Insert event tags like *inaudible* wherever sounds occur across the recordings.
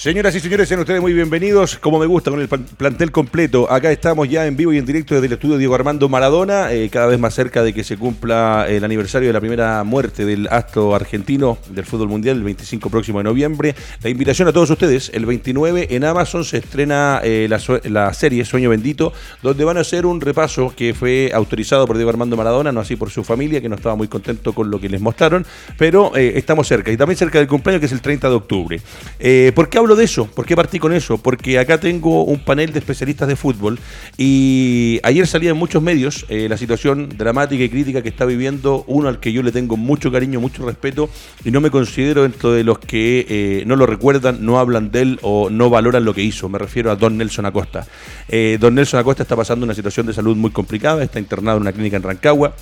Señoras y señores, sean ustedes muy bienvenidos, como me gusta, con el plantel completo. Acá estamos ya en vivo y en directo desde el estudio Diego Armando Maradona, eh, cada vez más cerca de que se cumpla el aniversario de la primera muerte del astro argentino del fútbol mundial, el 25 próximo de noviembre. La invitación a todos ustedes, el 29 en Amazon se estrena eh, la, serie Sueño Bendito, donde van a hacer un repaso que fue autorizado por Diego Armando Maradona, no así por su familia, que no estaba muy contento con lo que les mostraron, pero eh, estamos cerca, y también cerca del cumpleaños, que es el 30 de octubre. ¿Por qué hablo de eso? ¿Por qué partí con eso? Porque acá tengo un panel de especialistas de fútbol y ayer salía en muchos medios eh, la situación dramática y crítica que está viviendo uno al que yo le tengo mucho cariño, mucho respeto y no me considero dentro de los que eh, no lo recuerdan, no hablan de él o no valoran lo que hizo. Me refiero a Don Nelson Acosta. Eh, don Nelson Acosta está pasando una situación de salud muy complicada, está internado en una clínica en Rancagua.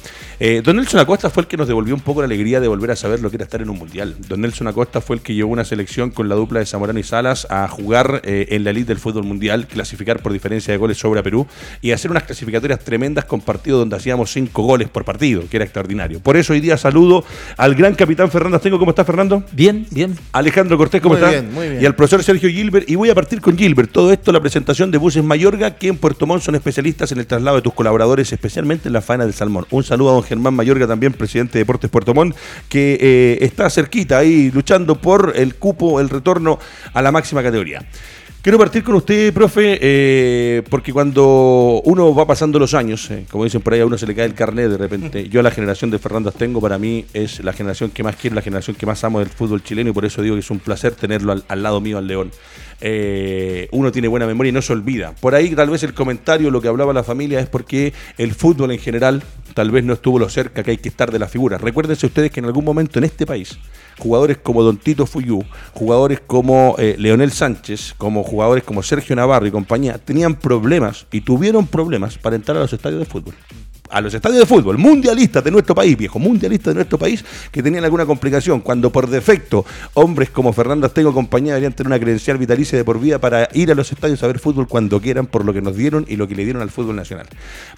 Don Nelson Acosta fue el que nos devolvió un poco la alegría de volver a saber lo que era estar en un mundial. Don Nelson Acosta fue el que llevó una selección con la dupla de Zamorano y Salas a jugar eh, en la elite del fútbol mundial, clasificar por diferencia de goles sobre a Perú y hacer unas clasificatorias tremendas con partidos donde hacíamos cinco goles por partido, que era extraordinario. Por eso hoy día saludo al gran capitán Fernando Tengo. ¿Cómo está Fernando? Bien, bien. Alejandro Cortés, ¿cómo está? Bien, muy bien. Y al profesor Sergio Gilbert. Y voy a partir con Gilbert. Todo esto, la presentación de Buses Mayorga, que en Puerto Montt son especialistas en el traslado de tus colaboradores, especialmente en la faena del salmón. Un saludo a don Germán Mayorga, también presidente de Deportes Puerto Montt, que eh, está cerquita ahí luchando por el cupo, el retorno a la máxima categoría. Quiero partir con usted, profe, eh, porque cuando uno va pasando los años, eh, como dicen por ahí, a uno se le cae el carnet de repente. *laughs* Yo la generación de Fernando Astengo, para mí es la generación que más quiero, la generación que más amo del fútbol chileno y por eso digo que es un placer tenerlo al, lado mío, al León. Eh, uno tiene buena memoria y no se olvida. Por ahí tal vez el comentario, lo que hablaba la familia, es porque el fútbol en general tal vez no estuvo lo cerca que hay que estar de la figura. Recuérdense ustedes que en algún momento en este país jugadores como Don Tito Fuyú, jugadores como eh, Leonel Sánchez, como jugadores como Sergio Navarro y compañía, tenían problemas y tuvieron problemas para entrar a los estadios de fútbol a los estadios de fútbol, mundialistas de nuestro país, viejo, mundialistas de nuestro país, que tenían alguna complicación, cuando por defecto hombres como Fernando Astego compañía deberían tener una credencial vitalicia de por vida para ir a los estadios a ver fútbol cuando quieran, por lo que nos dieron y lo que le dieron al fútbol nacional.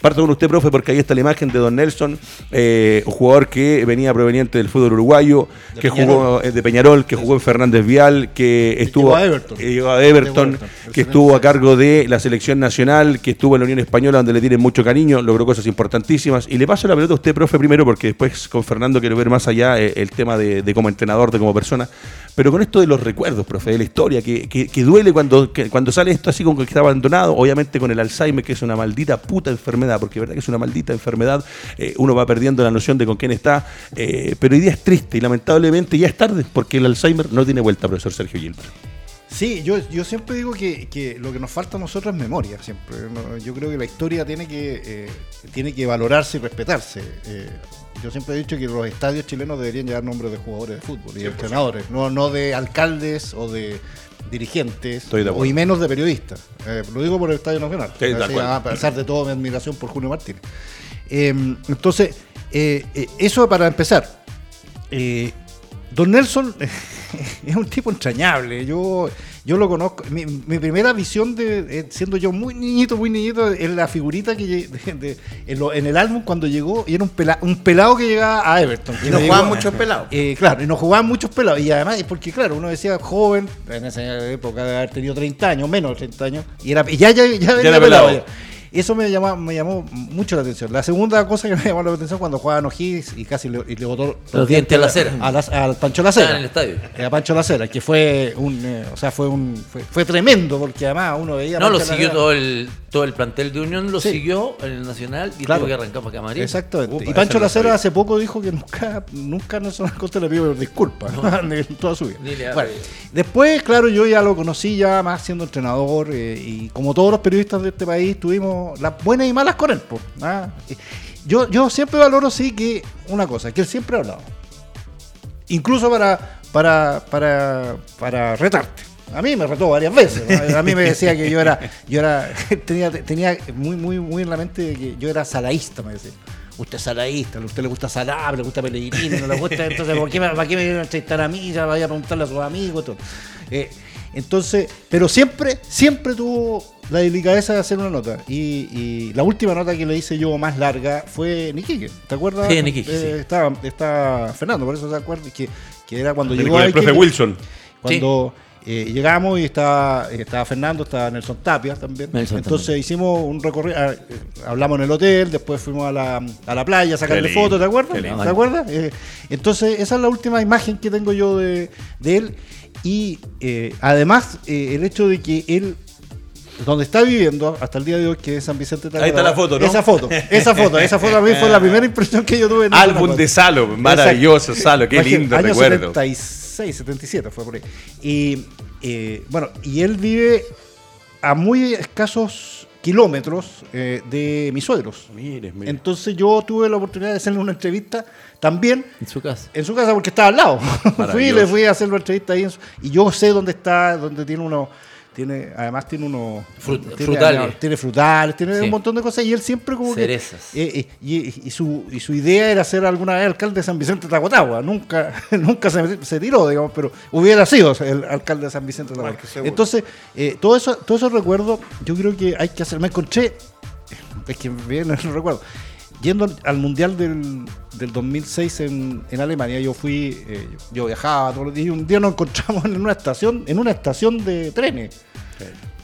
Parto con usted, profe, porque ahí está la imagen de Don Nelson, eh, un jugador que venía proveniente del fútbol uruguayo, que jugó eh, de Peñarol, que jugó en Fernández Vial, que estuvo a Everton, a Everton que estuvo a cargo de la selección nacional, que estuvo en la Unión Española, donde le tienen mucho cariño, logró cosas importantes y le paso la pelota a usted, profe, primero, porque después con Fernando quiero ver más allá eh, el tema de, como entrenador, de como persona. Pero con esto de los recuerdos, profe, de la historia, que, duele cuando, cuando sale esto así como que está abandonado, obviamente con el Alzheimer, que es una maldita puta enfermedad, porque verdad que es una maldita enfermedad, eh, uno va perdiendo la noción de con quién está, eh, pero hoy día es triste y lamentablemente ya es tarde, porque el Alzheimer no tiene vuelta, profesor Sergio Gilbert. Sí, yo, yo siempre digo que, lo que nos falta a nosotros es memoria, siempre. Yo creo que la historia tiene que, eh, tiene que valorarse y respetarse. Eh, yo siempre he dicho que los estadios chilenos deberían llevar nombres de jugadores de fútbol y de entrenadores, no, no de alcaldes o de dirigentes o y menos de periodistas. Eh, lo digo por el Estadio Nacional, a pesar de toda mi admiración por Julio Martínez. Em, entonces, eso para empezar. Don Nelson *laughs* *laughs* es un tipo entrañable. Yo, yo lo conozco. Mi, primera visión de eh, siendo yo muy niñito, muy niñito, es la figurita que en, el álbum cuando llegó y era un, un pelado que llegaba a Everton. Y no jugaban muchos pelados. Eh, claro, y no jugaban muchos pelados. Y además es porque, claro, uno decía joven, en esa época de haber tenido 30 años, menos de 30 años, y era ya, ya, ya, era pelado. Eso me llamó, me llamó mucho la atención. La segunda cosa que me llamó la atención cuando jugaban O'Higgins y casi le, y le botó los, dientes a la cera. al Pancho Lacera. en el estadio. A Pancho Lacera, que fue un, eh, o sea, fue un, fue, tremendo porque además uno veía. No, lo siguió todo el, todo el plantel de Unión, lo siguió en el Nacional y tuvo que arrancar para Camarín. Exactamente. y Pancho Lacera hace poco dijo que nunca, nunca Nelson Acosta le pidió disculpas *laughs* en toda su vida. Bueno, después, claro, yo ya lo conocí ya más siendo entrenador eh, y como todos los periodistas de este país tuvimos las buenas y malas con él. ¿ah? Yo, yo siempre valoro, sí, que una cosa, que él siempre ha hablado. Incluso para, para, para, para retarte. A mí me retó varias veces. A mí me decía que yo era, yo era, *laughs* tenía, tenía muy, muy, muy en la mente que yo era salaísta, me decía. Usted es salaísta, a usted le gusta Salab, le gusta Pellegrini, no le gusta, entonces ¿por qué ¿para qué me vienen a entrevistar a mí? Ya vaya a preguntarle a sus amigos. Eh, entonces, pero siempre, siempre tuvo la delicadeza de hacer una nota. Y, la última nota que le hice yo más larga fue Niquique. ¿Te acuerdas? Sí, Niquique. Eh, está, Fernando, por eso se acuerda que, que era cuando llegó. el profe Wilson. Cuando. Eh, llegamos y estaba, estaba Fernando, estaba Nelson Tapia también. Entonces hicimos un recorrido, ah, eh, hablamos en el hotel, después fuimos a la, a la playa a sacarle fotos, ¿te acuerdas? ¿Te acuerdas? Eh, entonces esa es la última imagen que tengo yo de, de él. Y además el hecho de que él donde está viviendo hasta el día de hoy, que es San Vicente Ahí está la foto, ¿no? Esa foto, esa foto, esa foto a mí fue la *laughs* primera impresión que yo tuve. En Álbum de Salo, maravilloso Salo, qué lindo año recuerdo. 76, 77 fue por ahí. Y eh, bueno, y él vive a muy escasos kilómetros eh, de mis suegros. Mire, mire. Entonces yo tuve la oportunidad de hacerle una entrevista también. En su casa. En su casa porque estaba al lado. *laughs* fui, le fui a hacer una entrevista ahí. y yo sé dónde está, dónde tiene uno tiene, además tiene unos tiene, frutales. Tiene frutales, tiene un montón de cosas y él siempre como Cerezas. que. Eh, eh, y, su, y su idea era ser alguna vez alcalde de San Vicente de Tacotagua. Nunca, *laughs* nunca se, se, tiró, digamos, pero hubiera sido el alcalde de San Vicente de Tacotagua. Entonces, eh, todo eso, todo esos recuerdos, yo creo que hay que hacer. Me encontré, es que bien no recuerdo yendo al Mundial del, del 2006 en, en, Alemania, yo fui, eh, yo viajaba todos los días y un día nos encontramos en una estación, en una estación de trenes.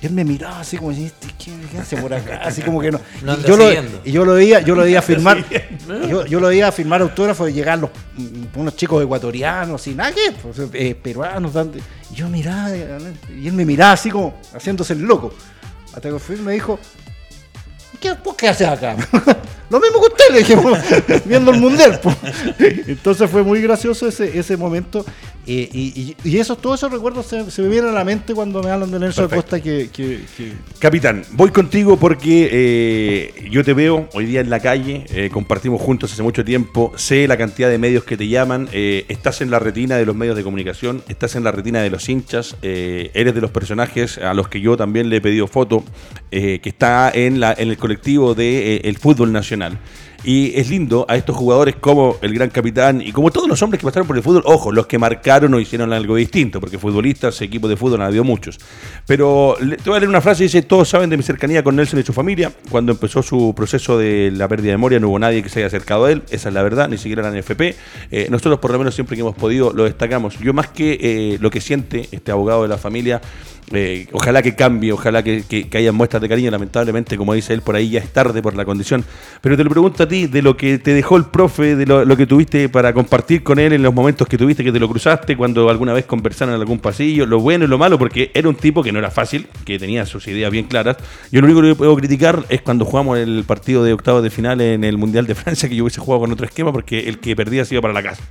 Y él me miraba así como, ¿qué, qué hace por acá? Así como que no. *laughs* y, yo lo, y, yo lo, veía, yo lo veía *laughs* firmar, yo, yo, lo veía firmar autógrafos y llegar los, mm, unos chicos ecuatorianos y nada que, pues, eh, peruanos. Y yo miraba, y él me miraba así como haciéndose el loco. Hasta que me dijo, ¿Qué, ¿Qué haces acá? *laughs* Lo mismo que usted, le dije, *laughs* viendo el mundial. *laughs* Entonces fue muy gracioso ese, ese momento. Y, y, esos, todos esos recuerdos se, me vienen a la mente cuando me hablan de Nelson Acosta. Que, que, Capitán, voy contigo porque eh, yo te veo hoy día en la calle, eh, compartimos juntos hace mucho tiempo, sé la cantidad de medios que te llaman, eh, estás en la retina de los medios de comunicación, estás en la retina de los hinchas, eres de los personajes a los que yo también le he pedido foto, que está en, la, en el colectivo del de, el fútbol nacional y es lindo a estos jugadores como el gran capitán y como todos los hombres que pasaron por el fútbol, ojo, los que marcaron o hicieron algo distinto, porque futbolistas, equipos de fútbol han habido muchos. Pero te voy a leer una frase, dice, todos saben de mi cercanía con Nelson y su familia. Cuando empezó su proceso de la pérdida de memoria no hubo nadie que se haya acercado a él, esa es la verdad, ni siquiera la NFP. Eh, nosotros por lo menos siempre que hemos podido lo destacamos. Yo más que eh, lo que siente este abogado de la familia, eh, ojalá que cambie, ojalá que, que, haya muestras de cariño. Lamentablemente, como dice él, por ahí ya es tarde por la condición. Pero te lo pregunto a ti, de lo que te dejó el profe, de lo, que tuviste para compartir con él en los momentos que tuviste, que te lo cruzaste, cuando alguna vez conversaron en algún pasillo, lo bueno y lo malo, porque era un tipo que no era fácil, que tenía sus ideas bien claras. Yo lo único que puedo criticar es cuando jugamos el partido de octavos de final en el Mundial de *laughs* Francia, que yo hubiese jugado con otro esquema, porque el que perdía se iba para la casa.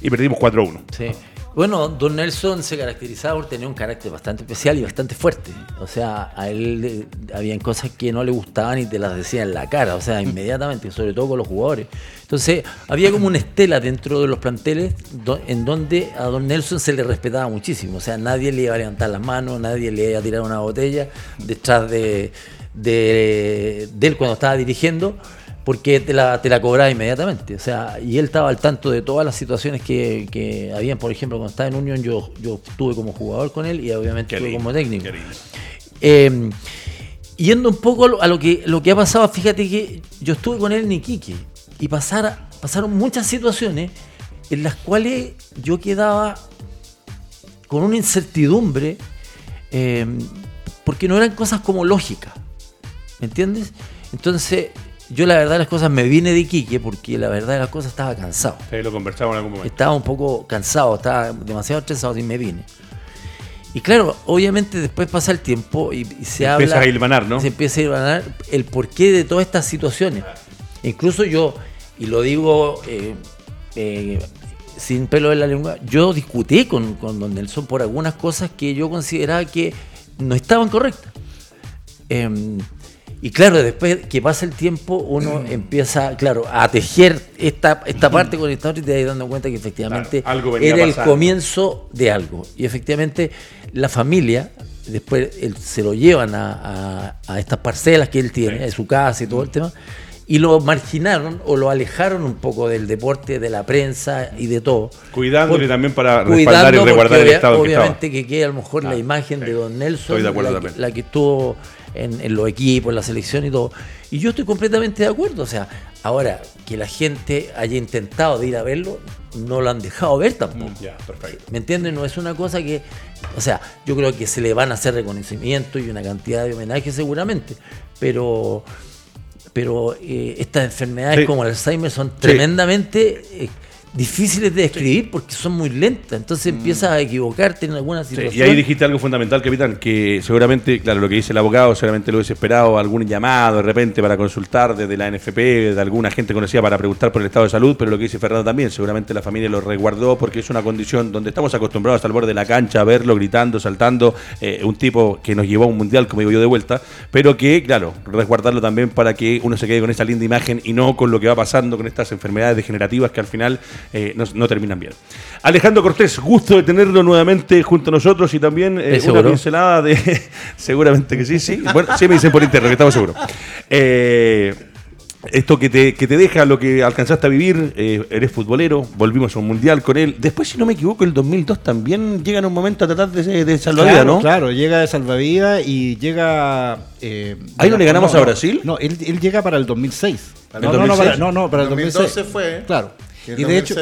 Y perdimos 4-1. Sí. Bueno, Don Nelson se caracterizaba por tener un carácter bastante especial y bastante fuerte. O sea, a él eh, habían cosas que no le gustaban y te las decía en la cara, o sea, inmediatamente, sobre todo con los jugadores. Entonces, había como una estela dentro de los planteles en donde a Don Nelson se le respetaba muchísimo. O sea, nadie le iba a levantar las manos, nadie le iba a tirar una botella detrás de, de él cuando estaba dirigiendo porque te la, te la cobraba inmediatamente. O sea, y él estaba al tanto de todas las situaciones que, que habían, por ejemplo, cuando estaba en Unión, yo, yo estuve como jugador con él y obviamente estuve como técnico. Eh, yendo un poco a lo que, lo que ha pasado, fíjate que yo estuve con él en Iquique y pasara, pasaron muchas situaciones en las cuales yo quedaba con una incertidumbre eh, porque no eran cosas como lógicas. ¿Me entiendes? Entonces, yo la verdad las cosas me vine de Iquique porque la verdad de las cosas estaba cansado. Sí, lo conversamos en algún momento. Estaba un poco cansado, estaba demasiado estresado y me vine. Y claro, obviamente después pasa el tiempo y, se, habla... Empieza a hilvanar, ¿no? Se empieza a hilvanar el porqué de todas estas situaciones. Incluso yo, y lo digo eh, eh, sin pelo en la lengua, yo discutí con, con don Nelson por algunas cosas que yo consideraba que no estaban correctas. Em, y claro, después que pasa el tiempo, uno empieza, claro, a tejer esta, esta parte con esta otra y te vas dando cuenta que efectivamente era el comienzo de algo. Y efectivamente la familia, después se lo llevan a, estas parcelas que él tiene, de su casa y todo el tema, y lo marginaron o lo alejaron un poco del deporte, de la prensa y de todo. Cuidándole también para respaldar y resguardar el estado Obviamente que, quede a lo mejor la imagen de Don Nelson, la, que estuvo en, los equipos, en la selección y todo. Y yo estoy completamente de acuerdo. O sea, Ahora, que la gente haya intentado de ir a verlo, no lo han dejado ver tampoco. Mm, ¿Me entienden? No es una cosa que. O sea, yo creo que se le van a hacer reconocimiento y una cantidad de homenajes seguramente, pero. Pero eh, estas enfermedades como el Alzheimer son tremendamente. Eh, difíciles de describir porque son muy lentas. Entonces mm. empiezas a equivocarte en alguna situación. y ahí dijiste algo fundamental, capitán, que seguramente, claro, lo que dice el abogado, seguramente lo hubiese esperado, algún llamado de repente para consultar desde la NFP, de alguna gente conocida para preguntar por el estado de salud, pero lo que dice Fernando también, seguramente la familia lo resguardó porque es una condición donde estamos acostumbrados al borde de la cancha a verlo gritando, saltando, eh, un tipo que nos llevó a un mundial, como digo yo, de vuelta, pero que, claro, resguardarlo también para que uno se quede con esa linda imagen y no con lo que va pasando con estas enfermedades degenerativas que al final eh, no, terminan bien. Alejandro Cortés, gusto de tenerlo nuevamente junto a nosotros y también eh, una pincelada de. *laughs* seguramente que sí, sí. Bueno, sí me dicen por interno, que estamos seguros. Eh, esto que te, que te deja lo que alcanzaste a vivir, eres futbolero, volvimos a un mundial con él. Después, si no me equivoco, el 2002 también llega en un momento a tratar de, de salvavidas, ¿no? Claro, llega de salvavidas y llega. ¿Ahí no le ganamos a Brasil? No, él, llega para el 2006. No, no, no, no, para, el 2006. se fue. Claro y de hecho,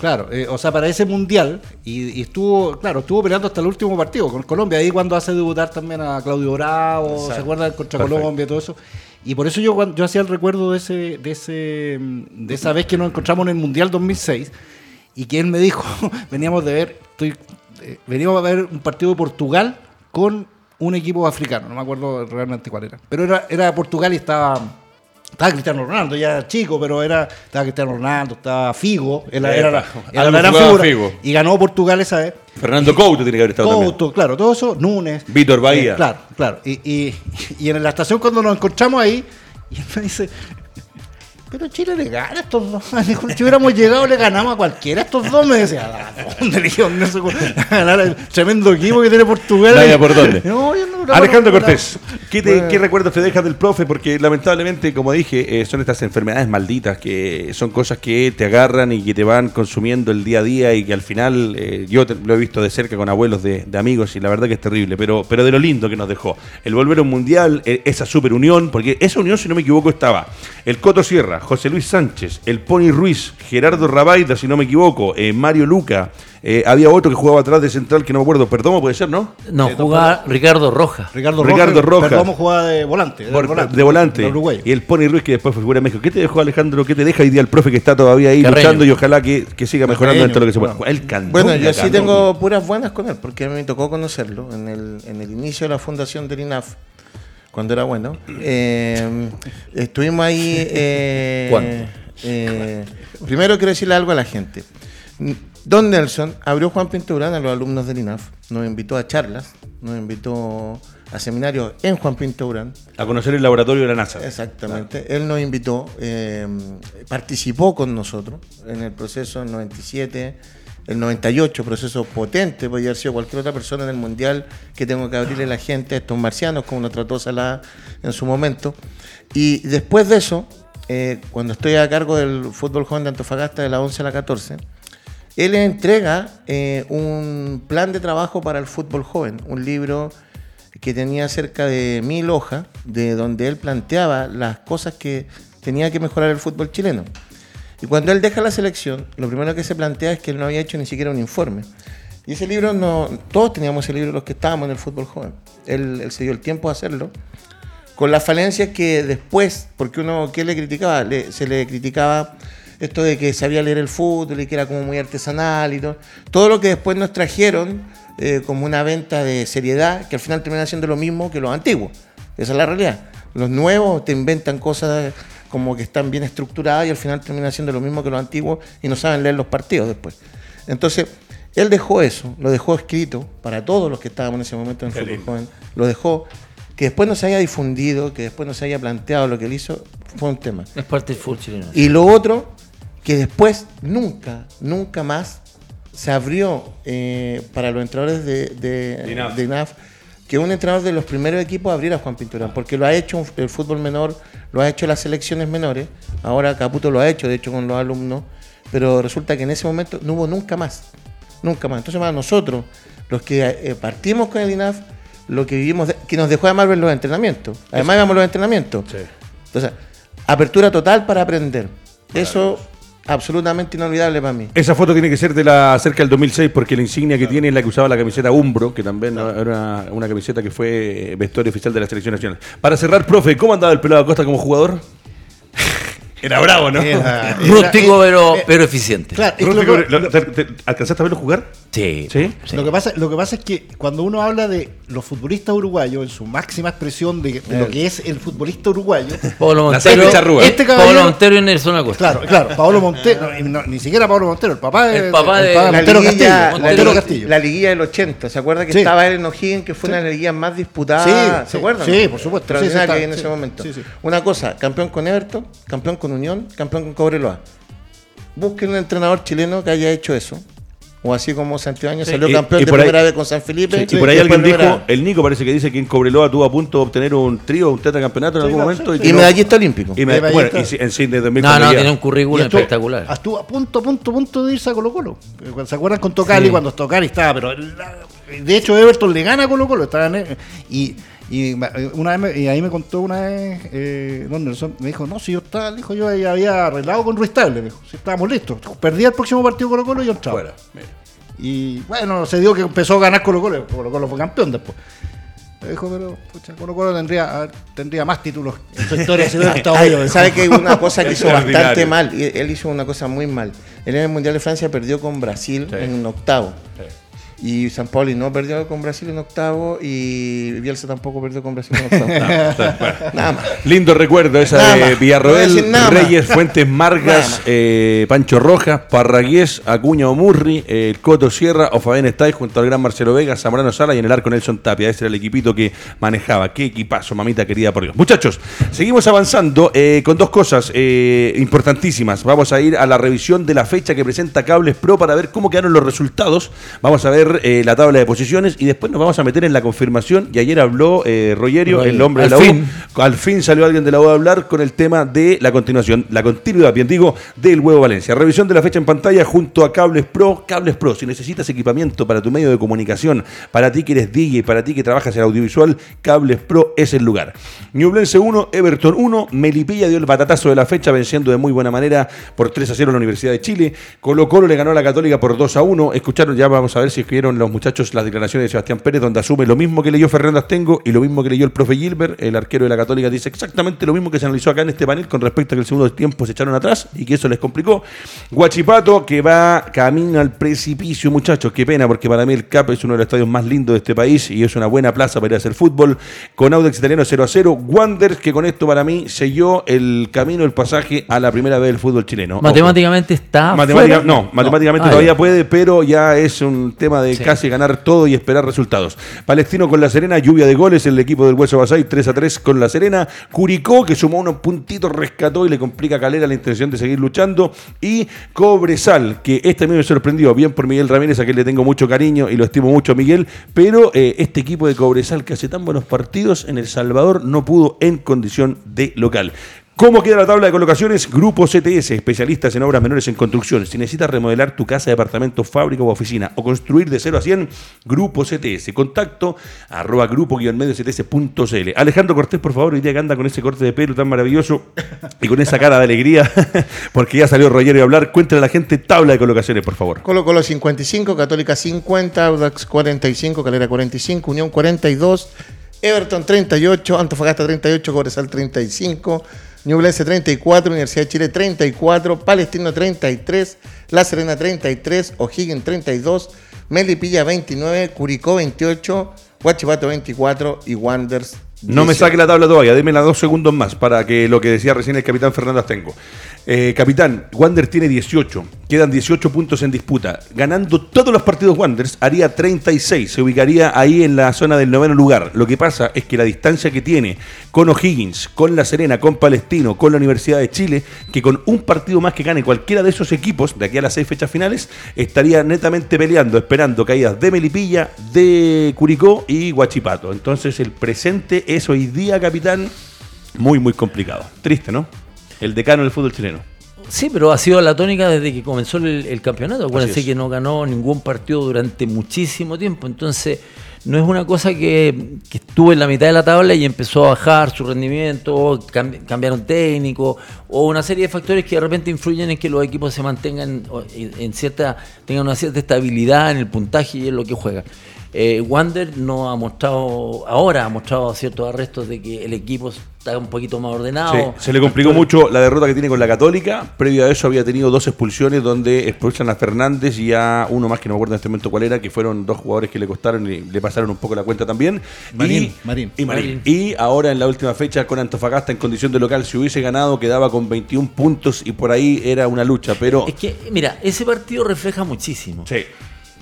claro, eh, o sea, para ese mundial, y, estuvo, claro, estuvo peleando hasta el último partido con Colombia, ahí cuando hace debutar también a Claudio Bravo, ¿se acuerdan? Contra Colombia y todo eso. Y por eso yo, yo hacía el recuerdo de ese, de ese, de esa vez que nos encontramos en el Mundial 2006, y que él me dijo, *laughs* veníamos de ver, estoy, eh, veníamos a ver un partido de Portugal con un equipo africano, no me acuerdo realmente cuál era, pero era, era Portugal y estaba estaba Cristiano Ronaldo, ya chico, pero era estaba Cristiano Ronaldo, estaba Figo, era, era, la, gran figura. Y ganó Portugal esa vez. Fernando Couto tiene que haber estado Couto, claro, todo eso, Núñez. Víctor Bahía. Eh, claro, claro. Y, y, *laughs* y, en la estación cuando nos encontramos ahí, y él me dice, pero Chile le gana a estos dos. *laughs* Si hubiéramos llegado, le ganamos a cualquiera. Estos dos me decían, *laughs* ¿dónde le *laughs* ganar el tremendo equipo que tiene Portugal? ¿por dónde? Alejandro Cortés, ¿qué, recuerdos te dejas del profe? Porque lamentablemente, como dije, eh, son estas enfermedades malditas que son cosas que te agarran y que te van consumiendo el día a día y que al final eh, yo lo he visto de cerca con abuelos de, amigos y la verdad que es terrible. Pero, pero de lo lindo que nos dejó. El volver a un mundial, eh, esa super unión, porque esa unión, si no me equivoco, estaba el Coto Sierra José Luis Sánchez, el Pony Ruiz, Gerardo Rabaida, si no me equivoco, eh, Mario Luca. Eh, había otro que jugaba atrás de central que no me acuerdo. Perdomo puede ser, ¿no? No, jugaba Ricardo Roja. Ricardo, Ricardo Roja. Perdomo jugaba de volante. De, volante. y el Pony Ruiz que después fue figura de México. ¿Qué te dejó Alejandro? ¿Qué te deja hoy día el profe que está todavía ahí luchando y ojalá que, siga mejorando dentro de lo que se pueda? bueno, yo sí tengo puras buenas con él porque a mí me tocó conocerlo en el, en el inicio de la fundación del INAF cuando era bueno. Eh, estuvimos ahí. Eh, eh, primero quiero decirle algo a la gente. Don Nelson abrió Juan Pinturán a los alumnos del INAF, nos invitó a charlas, nos invitó a seminarios en Juan Pinturán. A conocer el laboratorio de la NASA. Exactamente. Él nos invitó, participó con nosotros en el proceso del 97 el 98, proceso potente, podría haber sido cualquier otra persona en el mundial que tengo que abrirle la gente a estos marcianos, como lo trató Salah en su momento. Y después de eso, eh, cuando estoy a cargo del fútbol joven de Antofagasta de la 11 a la 14, él entrega eh, un plan de trabajo para el fútbol joven, un libro que tenía cerca de mil hojas, de donde él planteaba las cosas que tenía que mejorar el fútbol chileno. Y cuando él deja la selección, lo primero que se plantea es que él no había hecho ni siquiera un informe. Y ese libro, no, todos teníamos ese libro los que estábamos en el fútbol joven. Él, se dio el tiempo de hacerlo. Con las falencias que después, porque uno, ¿qué le criticaba? se le criticaba esto de que sabía leer el fútbol y que era como muy artesanal y todo. Todo lo que después nos trajeron eh, como una venta de seriedad, que al final termina siendo lo mismo que los antiguos. Esa es la realidad. Los nuevos te inventan cosas como que están bien estructuradas y al final terminan siendo lo mismo que los antiguos y no saben leer los partidos después. Entonces, él dejó eso, lo dejó escrito para todos los que estábamos en ese momento en el fútbol joven, lo dejó, que después no se haya difundido, que después no se haya planteado lo que él hizo, fue un tema. Es parte del fútbol chileno. Y lo otro, que después nunca, nunca más se abrió eh, para los entrenadores de, de, INAF que un entrenador de los primeros equipos abriera Juan Pinturán, porque lo ha hecho el fútbol menor, lo ha hecho las selecciones menores, ahora Caputo lo ha hecho, de hecho, con los alumnos, pero resulta que en ese momento no hubo nunca más, nunca más. Entonces, para nosotros, los que eh, partimos con el INAF, lo que vivimos, que nos dejó además ver los entrenamientos, además íbamos los entrenamientos. Entonces, apertura total para aprender. Eso absolutamente inolvidable para mí. Esa foto tiene que ser de la cerca del 2006 porque la insignia que tiene es la que usaba la camiseta Umbro, que también era una camiseta que fue vestuario oficial de la selección nacional. Para cerrar, profe, ¿cómo andaba el pelado Acosta como jugador? *laughs* Era bravo, ¿no? Rústico, pero, eh, pero eficiente. Claro, ¿Alcanzaste a verlo jugar? Sí. Lo, que pasa, lo que pasa es que cuando uno habla de los futbolistas uruguayos, en su máxima expresión de, lo eh. que es el futbolista uruguayo, Pablo Montero, este Pablo Montero y Nelson Acosta. Claro, claro, Pablo Montero, ni siquiera Pablo Montero, el papá de, el papá de, Montero, liguilla, Castillo, Castillo. La liguilla del 80, ¿se acuerda que estaba él en O'Higgins, que fue una de las liguillas más disputadas? ¿Se acuerdan? Sí, por supuesto. Extraordinaria en ese momento. Una cosa, campeón con Everton, campeón con Unión, campeón con Cobreloa. Busquen un entrenador chileno que haya hecho eso. O así como Santiago salió campeón de primera vez con San Felipe. y por ahí alguien dijo, el Nico parece que dice que en Cobreloa tuvo a punto de obtener un trío, un tetracampeonato en algún momento. Y, medallista olímpico. Y bueno, y en Sydney también. No, no, tiene un currículum espectacular. Estuvo a punto, a punto, a punto de irse a Colo Colo. ¿Se acuerdan con Tocali? Cuando Tocali estaba, pero de hecho Everton le gana a Colo Colo. Estaba y y una vez y ahí me contó una vez, eh, Don Nelson, me dijo, no, si yo estaba, dijo, yo había arreglado con Ruiz Table, me dijo, si estábamos listos. Perdí el próximo partido Colo Colo y yo entraba. y bueno, se dio que empezó a ganar Colo Colo, Colo Colo fue campeón después. Me dijo, pero pucha, Colo Colo tendría, tendría más títulos en su historia si hubiera estado yo. ¿Sabe que una cosa que hizo bastante mal? Él hizo una cosa muy mal. Él en el Mundial de Francia perdió con Brasil en un octavo. Y San Pauli no perdió con Brasil en octavo y Bielsa tampoco perdió con Brasil en octavo. *laughs* *laughs* nada más. Lindo recuerdo esa de Villarroel, Reyes, Fuentes Margas, eh, Pancho Rojas, Parragués, Acuña Omurri, eh, Coto Sierra, o Fabián Estay junto al gran Marcelo Vega, Zamorano Sala y en el arco Nelson Tapia. Ese era el equipito que manejaba. Qué equipazo, mamita querida por Dios. Muchachos, seguimos avanzando eh, con dos cosas importantísimas. Vamos a ir a la revisión de la fecha que presenta Cables Pro para ver cómo quedaron los resultados. Vamos a ver eh, la tabla de posiciones y después nos vamos a meter en la confirmación. Y ayer habló eh, Rogerio, el hombre de la U. Al fin salió alguien de la U a hablar con el tema de la continuación, la continuidad, bien digo, del Huevo Valencia. Revisión de la fecha en pantalla junto a Cables Pro. Cables Pro, si necesitas equipamiento para tu medio de comunicación, para ti que eres DJ, para ti que trabajas en audiovisual, Cables Pro es el lugar. Ñublense 1, Everton 1, Melipilla dio el batatazo de la fecha venciendo de muy buena manera por 3 a 0 a la Universidad de Chile. Colo Colo le ganó a la Católica por 2 a 1. Escucharon, ya vamos a ver si escribieron los muchachos las declaraciones de Sebastián Pérez, donde asume lo mismo que leyó Fernando Astengo y lo mismo que leyó el profe Gilbert, el arquero de la Católica, dice exactamente lo mismo que se analizó acá en este panel con respecto a que el segundo tiempo se echaron atrás y que eso les complicó. Guachipato, que va camino al precipicio, muchachos, qué pena, porque para mí el CAP es uno de los estadios más lindos de este país y es una buena plaza para ir a hacer fútbol. Con Audex Italiano 0 a 0. Wanderers, que con esto para mí selló el camino, el pasaje a la primera vez del fútbol chileno. Matemáticamente está. no, matemáticamente todavía puede, pero ya es un tema de casi ganar todo y esperar resultados. Palestino con La Serena, lluvia de goles, el equipo del Hueso Basay 3 a 3 con La Serena. Curicó, que sumó unos puntitos, rescató y le complica a Calera la intención de seguir luchando. Y Cobresal, que este a mí me sorprendió, bien por Miguel Ramírez, a quien le tengo mucho cariño y lo estimo mucho a Miguel, pero eh, este equipo de Cobresal que hace tan buenos partidos en El Salvador no pudo en condición de local. ¿Cómo queda la tabla de colocaciones? Grupo CTS, especialistas en obras menores en construcción. Si necesitas remodelar tu casa, departamento, fábrica o oficina o construir de 0 a 100, Grupo CTS. Contacto arroba grupo-medio cts.cl. Alejandro Cortés, por favor, hoy día que anda con ese corte de pelo tan maravilloso y con esa cara de alegría, *laughs* porque ya salió Roger a hablar. Cuéntale a la gente tabla de colocaciones, por favor. Colo Colo 55, Católica 50, Audax 45, Calera 45, Unión 42, Everton 38, Antofagasta 38, Cobresal 35. Ñublense 34, Universidad de Chile 34, Palestino 33, La Serena 33, O'Higgins 32, Melipilla 29, Curicó 28, Huachipato 24 y Wanders no me saque la tabla todavía, démela dos segundos más para que lo que decía recién el capitán Fernando Astengo. Eh, capitán, Wander tiene 18, quedan 18 puntos en disputa. Ganando todos los partidos Wanders haría 36, se ubicaría ahí en la zona del noveno lugar. Lo que pasa es que la distancia que tiene con O'Higgins, con La Serena, con Palestino, con la Universidad de Chile, que con un partido más que gane cualquiera de esos equipos de aquí a las seis fechas finales, estaría netamente peleando, esperando caídas de Melipilla, de Curicó y Guachipato. Entonces el presente es hoy día, capitán, muy, muy complicado. Triste, ¿no? El decano del fútbol chileno. Sí, pero ha sido la tónica desde que comenzó el, campeonato. Acuérdense que no ganó ningún partido durante muchísimo tiempo. Entonces, no es una cosa que, estuvo en la mitad de la tabla y empezó a bajar su rendimiento, cambiaron técnico, o una serie de factores que de repente influyen en que los equipos se mantengan en cierta, tengan una cierta estabilidad en el puntaje y en lo que juegan. Eh, Wander no ha mostrado, ahora ha mostrado ciertos arrestos de que el equipo está un poquito más ordenado. se le complicó mucho la derrota que tiene con la Católica. Previo a eso había tenido dos expulsiones donde expulsan a Fernández y a uno más que no me acuerdo en este momento cuál era, que fueron dos jugadores que le costaron y le pasaron un poco la cuenta también. Marín, y, Marín. y ahora en la última fecha con Antofagasta en condición de local, si hubiese ganado quedaba con 21 puntos y por ahí era una lucha, pero... Es que, mira, ese partido refleja muchísimo. Sí.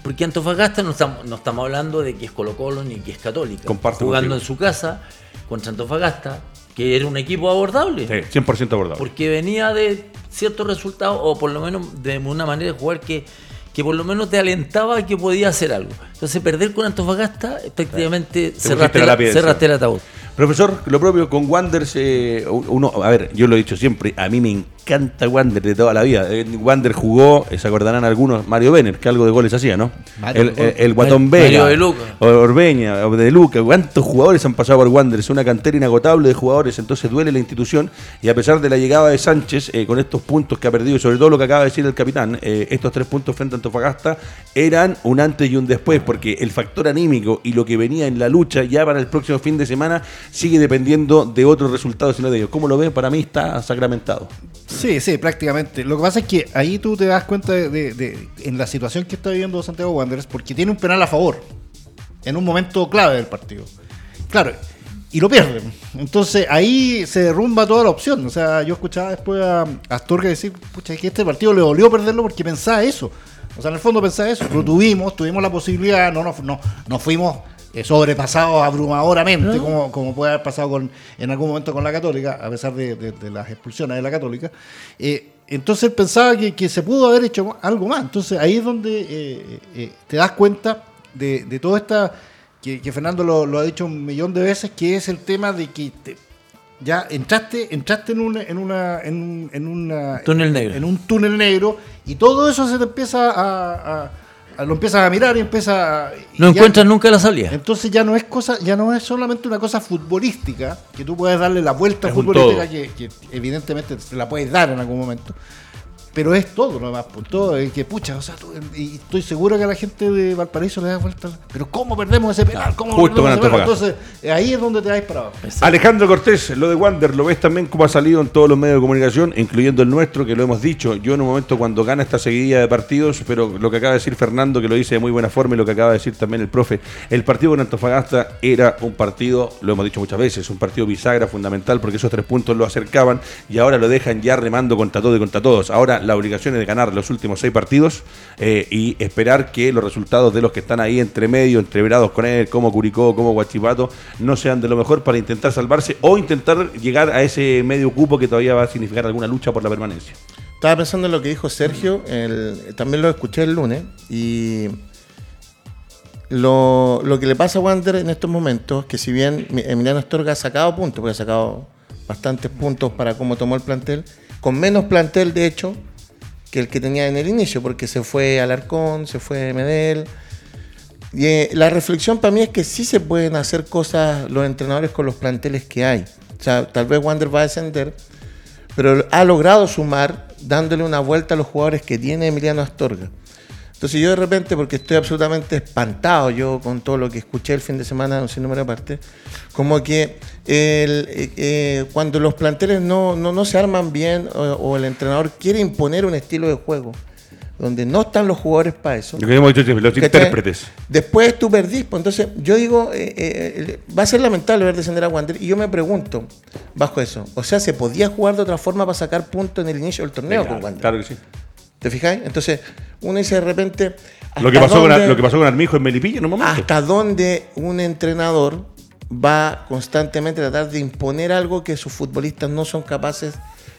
Porque Antofagasta no estamos, no estamos hablando de que es Colo Colo ni que es Católica. jugando en su casa contra Antofagasta, que era un equipo abordable. Sí, 100% abordable. Porque venía de ciertos resultados, o por lo menos de una manera de jugar que, que por lo menos te alentaba que podía hacer algo. Entonces perder con Antofagasta, efectivamente, cerraste, cerraste el ataúd. Profesor, lo propio con Wanders, eh, uno, a ver, yo lo he dicho siempre, a mí me encanta Wander de toda la vida. Eh, Wander jugó, eh, se acordarán algunos, Mario Benner, que algo de goles hacía, ¿no? el, el, Guatón Vega, de Luca. Orbeña, de Luca. ¿Cuántos jugadores han pasado por Wander? Es una cantera inagotable de jugadores, entonces duele la institución. Y a pesar de la llegada de Sánchez, eh, con estos puntos que ha perdido, y sobre todo lo que acaba de decir el capitán, estos tres puntos frente a Antofagasta eran un antes y un después, porque el factor anímico y lo que venía en la lucha ya para el próximo fin de semana sigue dependiendo de otros resultados y no de ellos. ¿Cómo lo ven? Para mí está sacramentado. Sí, sí, prácticamente. Lo que pasa es que ahí tú te das cuenta de, en la situación que está viviendo Santiago Wanderers porque tiene un penal a favor en un momento clave del partido. Claro, y lo pierden. Entonces ahí se derrumba toda la opción. O sea, yo escuchaba después a Astorga decir, pucha, que este partido le dolió perderlo porque pensaba eso. O sea, en el fondo pensaba eso. Lo tuvimos, tuvimos la posibilidad, no, no, no, no fuimos sobrepasados abrumadoramente, como, como puede haber pasado con, en algún momento con la Católica, a pesar de, las expulsiones de la Católica. Eh, entonces él pensaba que, se pudo haber hecho algo más. Entonces ahí es donde eh, te das cuenta de, de todo esta, que, Fernando lo, ha dicho un millón de veces, que es el tema de que ya entraste, entraste en una, en una, en, en una túnel negro. en un túnel negro y todo eso se te empieza a lo empiezas a mirar y empieza no encuentras nunca la salida. Entonces ya no es cosa ya no es solamente una cosa futbolística que tú puedes darle la vuelta futbolística que, que, evidentemente te la puedes dar en algún momento pero es todo nomás, por todo, es que pucha, o sea, y estoy seguro que a la gente de Valparaíso le da vuelta, pero ¿cómo perdemos ese penal? ¿Cómo Justo perdemos ese penal? Entonces, ahí es donde te vais parado. Alejandro Cortés, lo de Wander, lo ves también como ha salido en todos los medios de comunicación, incluyendo el nuestro, que lo hemos dicho. Yo en un momento cuando gana esta seguidilla de partidos, pero lo que acaba de decir Fernando, que lo dice de muy buena forma, y lo que acaba de decir también el profe, el partido con Antofagasta era un partido, lo hemos dicho muchas veces, un partido bisagra fundamental, porque esos tres puntos lo acercaban y ahora lo dejan ya remando contra todo y contra todos. Ahora la obligación es de ganar los últimos seis partidos eh, y esperar que los resultados de los que están ahí entre medio, entreverados con él, como Curicó, como Guachipato, no sean de lo mejor para intentar salvarse o intentar llegar a ese medio cupo que todavía va a significar alguna lucha por la permanencia. Estaba pensando en lo que dijo Sergio, también lo escuché el lunes y lo, que le pasa a Wander en estos momentos, que si bien Emiliano Astorga ha sacado puntos, porque ha sacado bastantes puntos para cómo tomó el plantel, con menos plantel de hecho, que el que tenía en el inicio, porque se fue Alarcón, se fue Medel. Y eh, la reflexión para mí es que sí se pueden hacer cosas los entrenadores con los planteles que hay. O sea, tal vez Wander va a descender, pero ha logrado sumar dándole una vuelta a los jugadores que tiene Emiliano Astorga. Entonces yo de repente, porque estoy absolutamente espantado yo con todo lo que escuché el fin de semana, no sé número aparte, como que el, eh, eh, cuando los planteles no, no, se arman bien o, el entrenador quiere imponer un estilo de juego donde no están los jugadores para eso. Lo que hemos dicho, los intérpretes. Después tú perdís. Pues entonces, yo digo, eh, va a ser lamentable ver descender a Wander. Y yo me pregunto, bajo eso, o sea, ¿se podía jugar de otra forma para sacar puntos en el inicio del torneo con Wander? Claro que sí. ¿Te fijáis? Entonces, uno dice de repente. Lo que, pasó con, lo que pasó con Armijo en Melipilla en un momento. ¿Hasta dónde un entrenador va constantemente a tratar de imponer algo que sus futbolistas no son capaces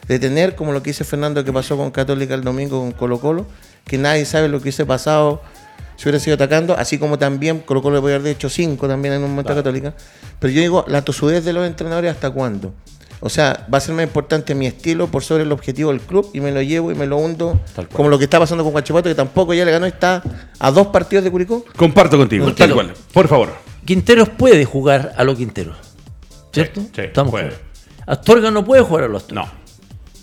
de tener, como lo que dice Fernando que pasó con Católica el domingo con Colo Colo, que nadie sabe lo que hubiese pasado si hubiera sido atacando, así como también Colo Colo le podía haber hecho cinco también en un momento Católica. Pero yo digo, la tosudez de los entrenadores, ¿hasta cuándo? O sea, va a ser más importante mi estilo por sobre el objetivo del club y me lo llevo y me lo hundo. Como lo que está pasando con Guachipato, que tampoco ya le ganó, está a dos partidos de Curicó. Comparto contigo, tal cual. Por favor. Quinteros puede jugar a los Quinteros. ¿Cierto? Sí, sí, Estamos puede. Astorga no puede jugar a los Astorga. No.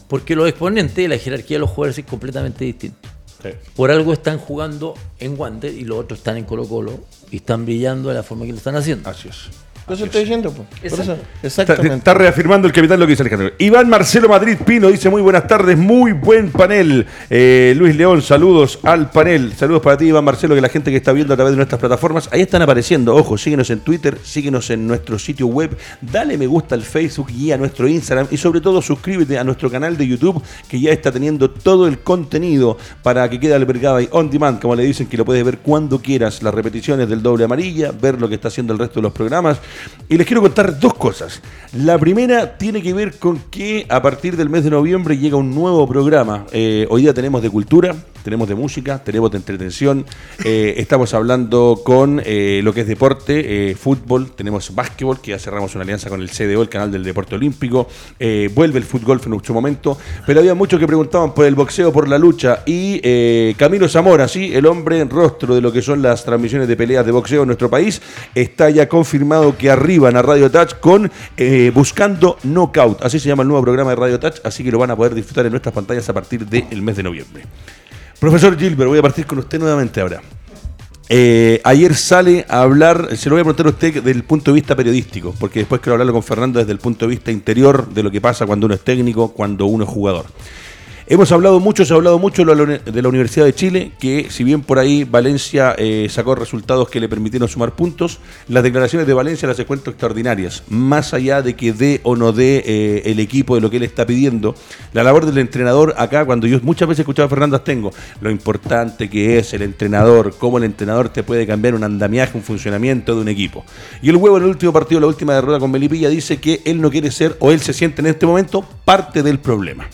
Porque los exponentes de la jerarquía de los jugadores es completamente distinto. Sí. Por algo están jugando en Wander y los otros están en Colo Colo y están brillando de la forma que lo están haciendo. Así es. Eso estoy diciendo, pues. Por eso, Exacto. Está, exactamente. está reafirmando el capitán lo que dice Alejandro. Iván Marcelo Madrid Pino dice muy buenas tardes, muy buen panel. Eh, Luis León, saludos al panel. Saludos para ti, Iván Marcelo, que la gente que está viendo a través de nuestras plataformas, ahí están apareciendo. Ojo, síguenos en Twitter, síguenos en nuestro sitio web, dale me gusta al Facebook y a nuestro Instagram y sobre todo suscríbete a nuestro canal de YouTube que ya está teniendo todo el contenido para que quede albergado ahí on demand, como le dicen, que lo puedes ver cuando quieras, las repeticiones del doble amarilla, ver lo que está haciendo el resto de los programas. Y les quiero contar dos cosas. La primera tiene que ver con que a partir del mes de noviembre llega un nuevo programa. Eh, hoy día tenemos de cultura, tenemos de música, tenemos de entretención. Eh, estamos hablando con eh, lo que es deporte, fútbol, tenemos básquetbol, que ya cerramos una alianza con el CDO, el canal del deporte olímpico. Vuelve el fútbol en mucho momento. Pero había muchos que preguntaban por el boxeo, por la lucha. Y Camilo Zamora, sí, el hombre en rostro de lo que son las transmisiones de peleas de boxeo en nuestro país, está ya confirmado que arriban a Radio Touch con eh, Buscando Knockout. Así se llama el nuevo programa de Radio Touch, así que lo van a poder disfrutar en nuestras pantallas a partir del mes de noviembre. Profesor Gilbert, voy a partir con usted nuevamente ahora. Eh, ayer sale a hablar, se lo voy a preguntar a usted desde el punto de vista periodístico, porque después quiero hablarlo con Fernando desde el punto de vista interior de lo que pasa cuando uno es técnico, cuando uno es jugador. Hemos hablado mucho, se ha hablado mucho de la- Universidad de Chile, que si bien por ahí Valencia eh, sacó resultados que le permitieron sumar puntos, las declaraciones de Valencia las encuentro extraordinarias. Más allá de que dé o no dé eh, el equipo de lo que él está pidiendo, la labor del entrenador acá, cuando yo muchas veces he escuchado a Fernando Astengo, lo importante que es el entrenador, cómo el entrenador te puede cambiar un andamiaje, un funcionamiento de un equipo. Y el huevo en el último partido, la última derrota con Melipilla, dice que él no quiere ser, o él se siente en este momento, parte del problema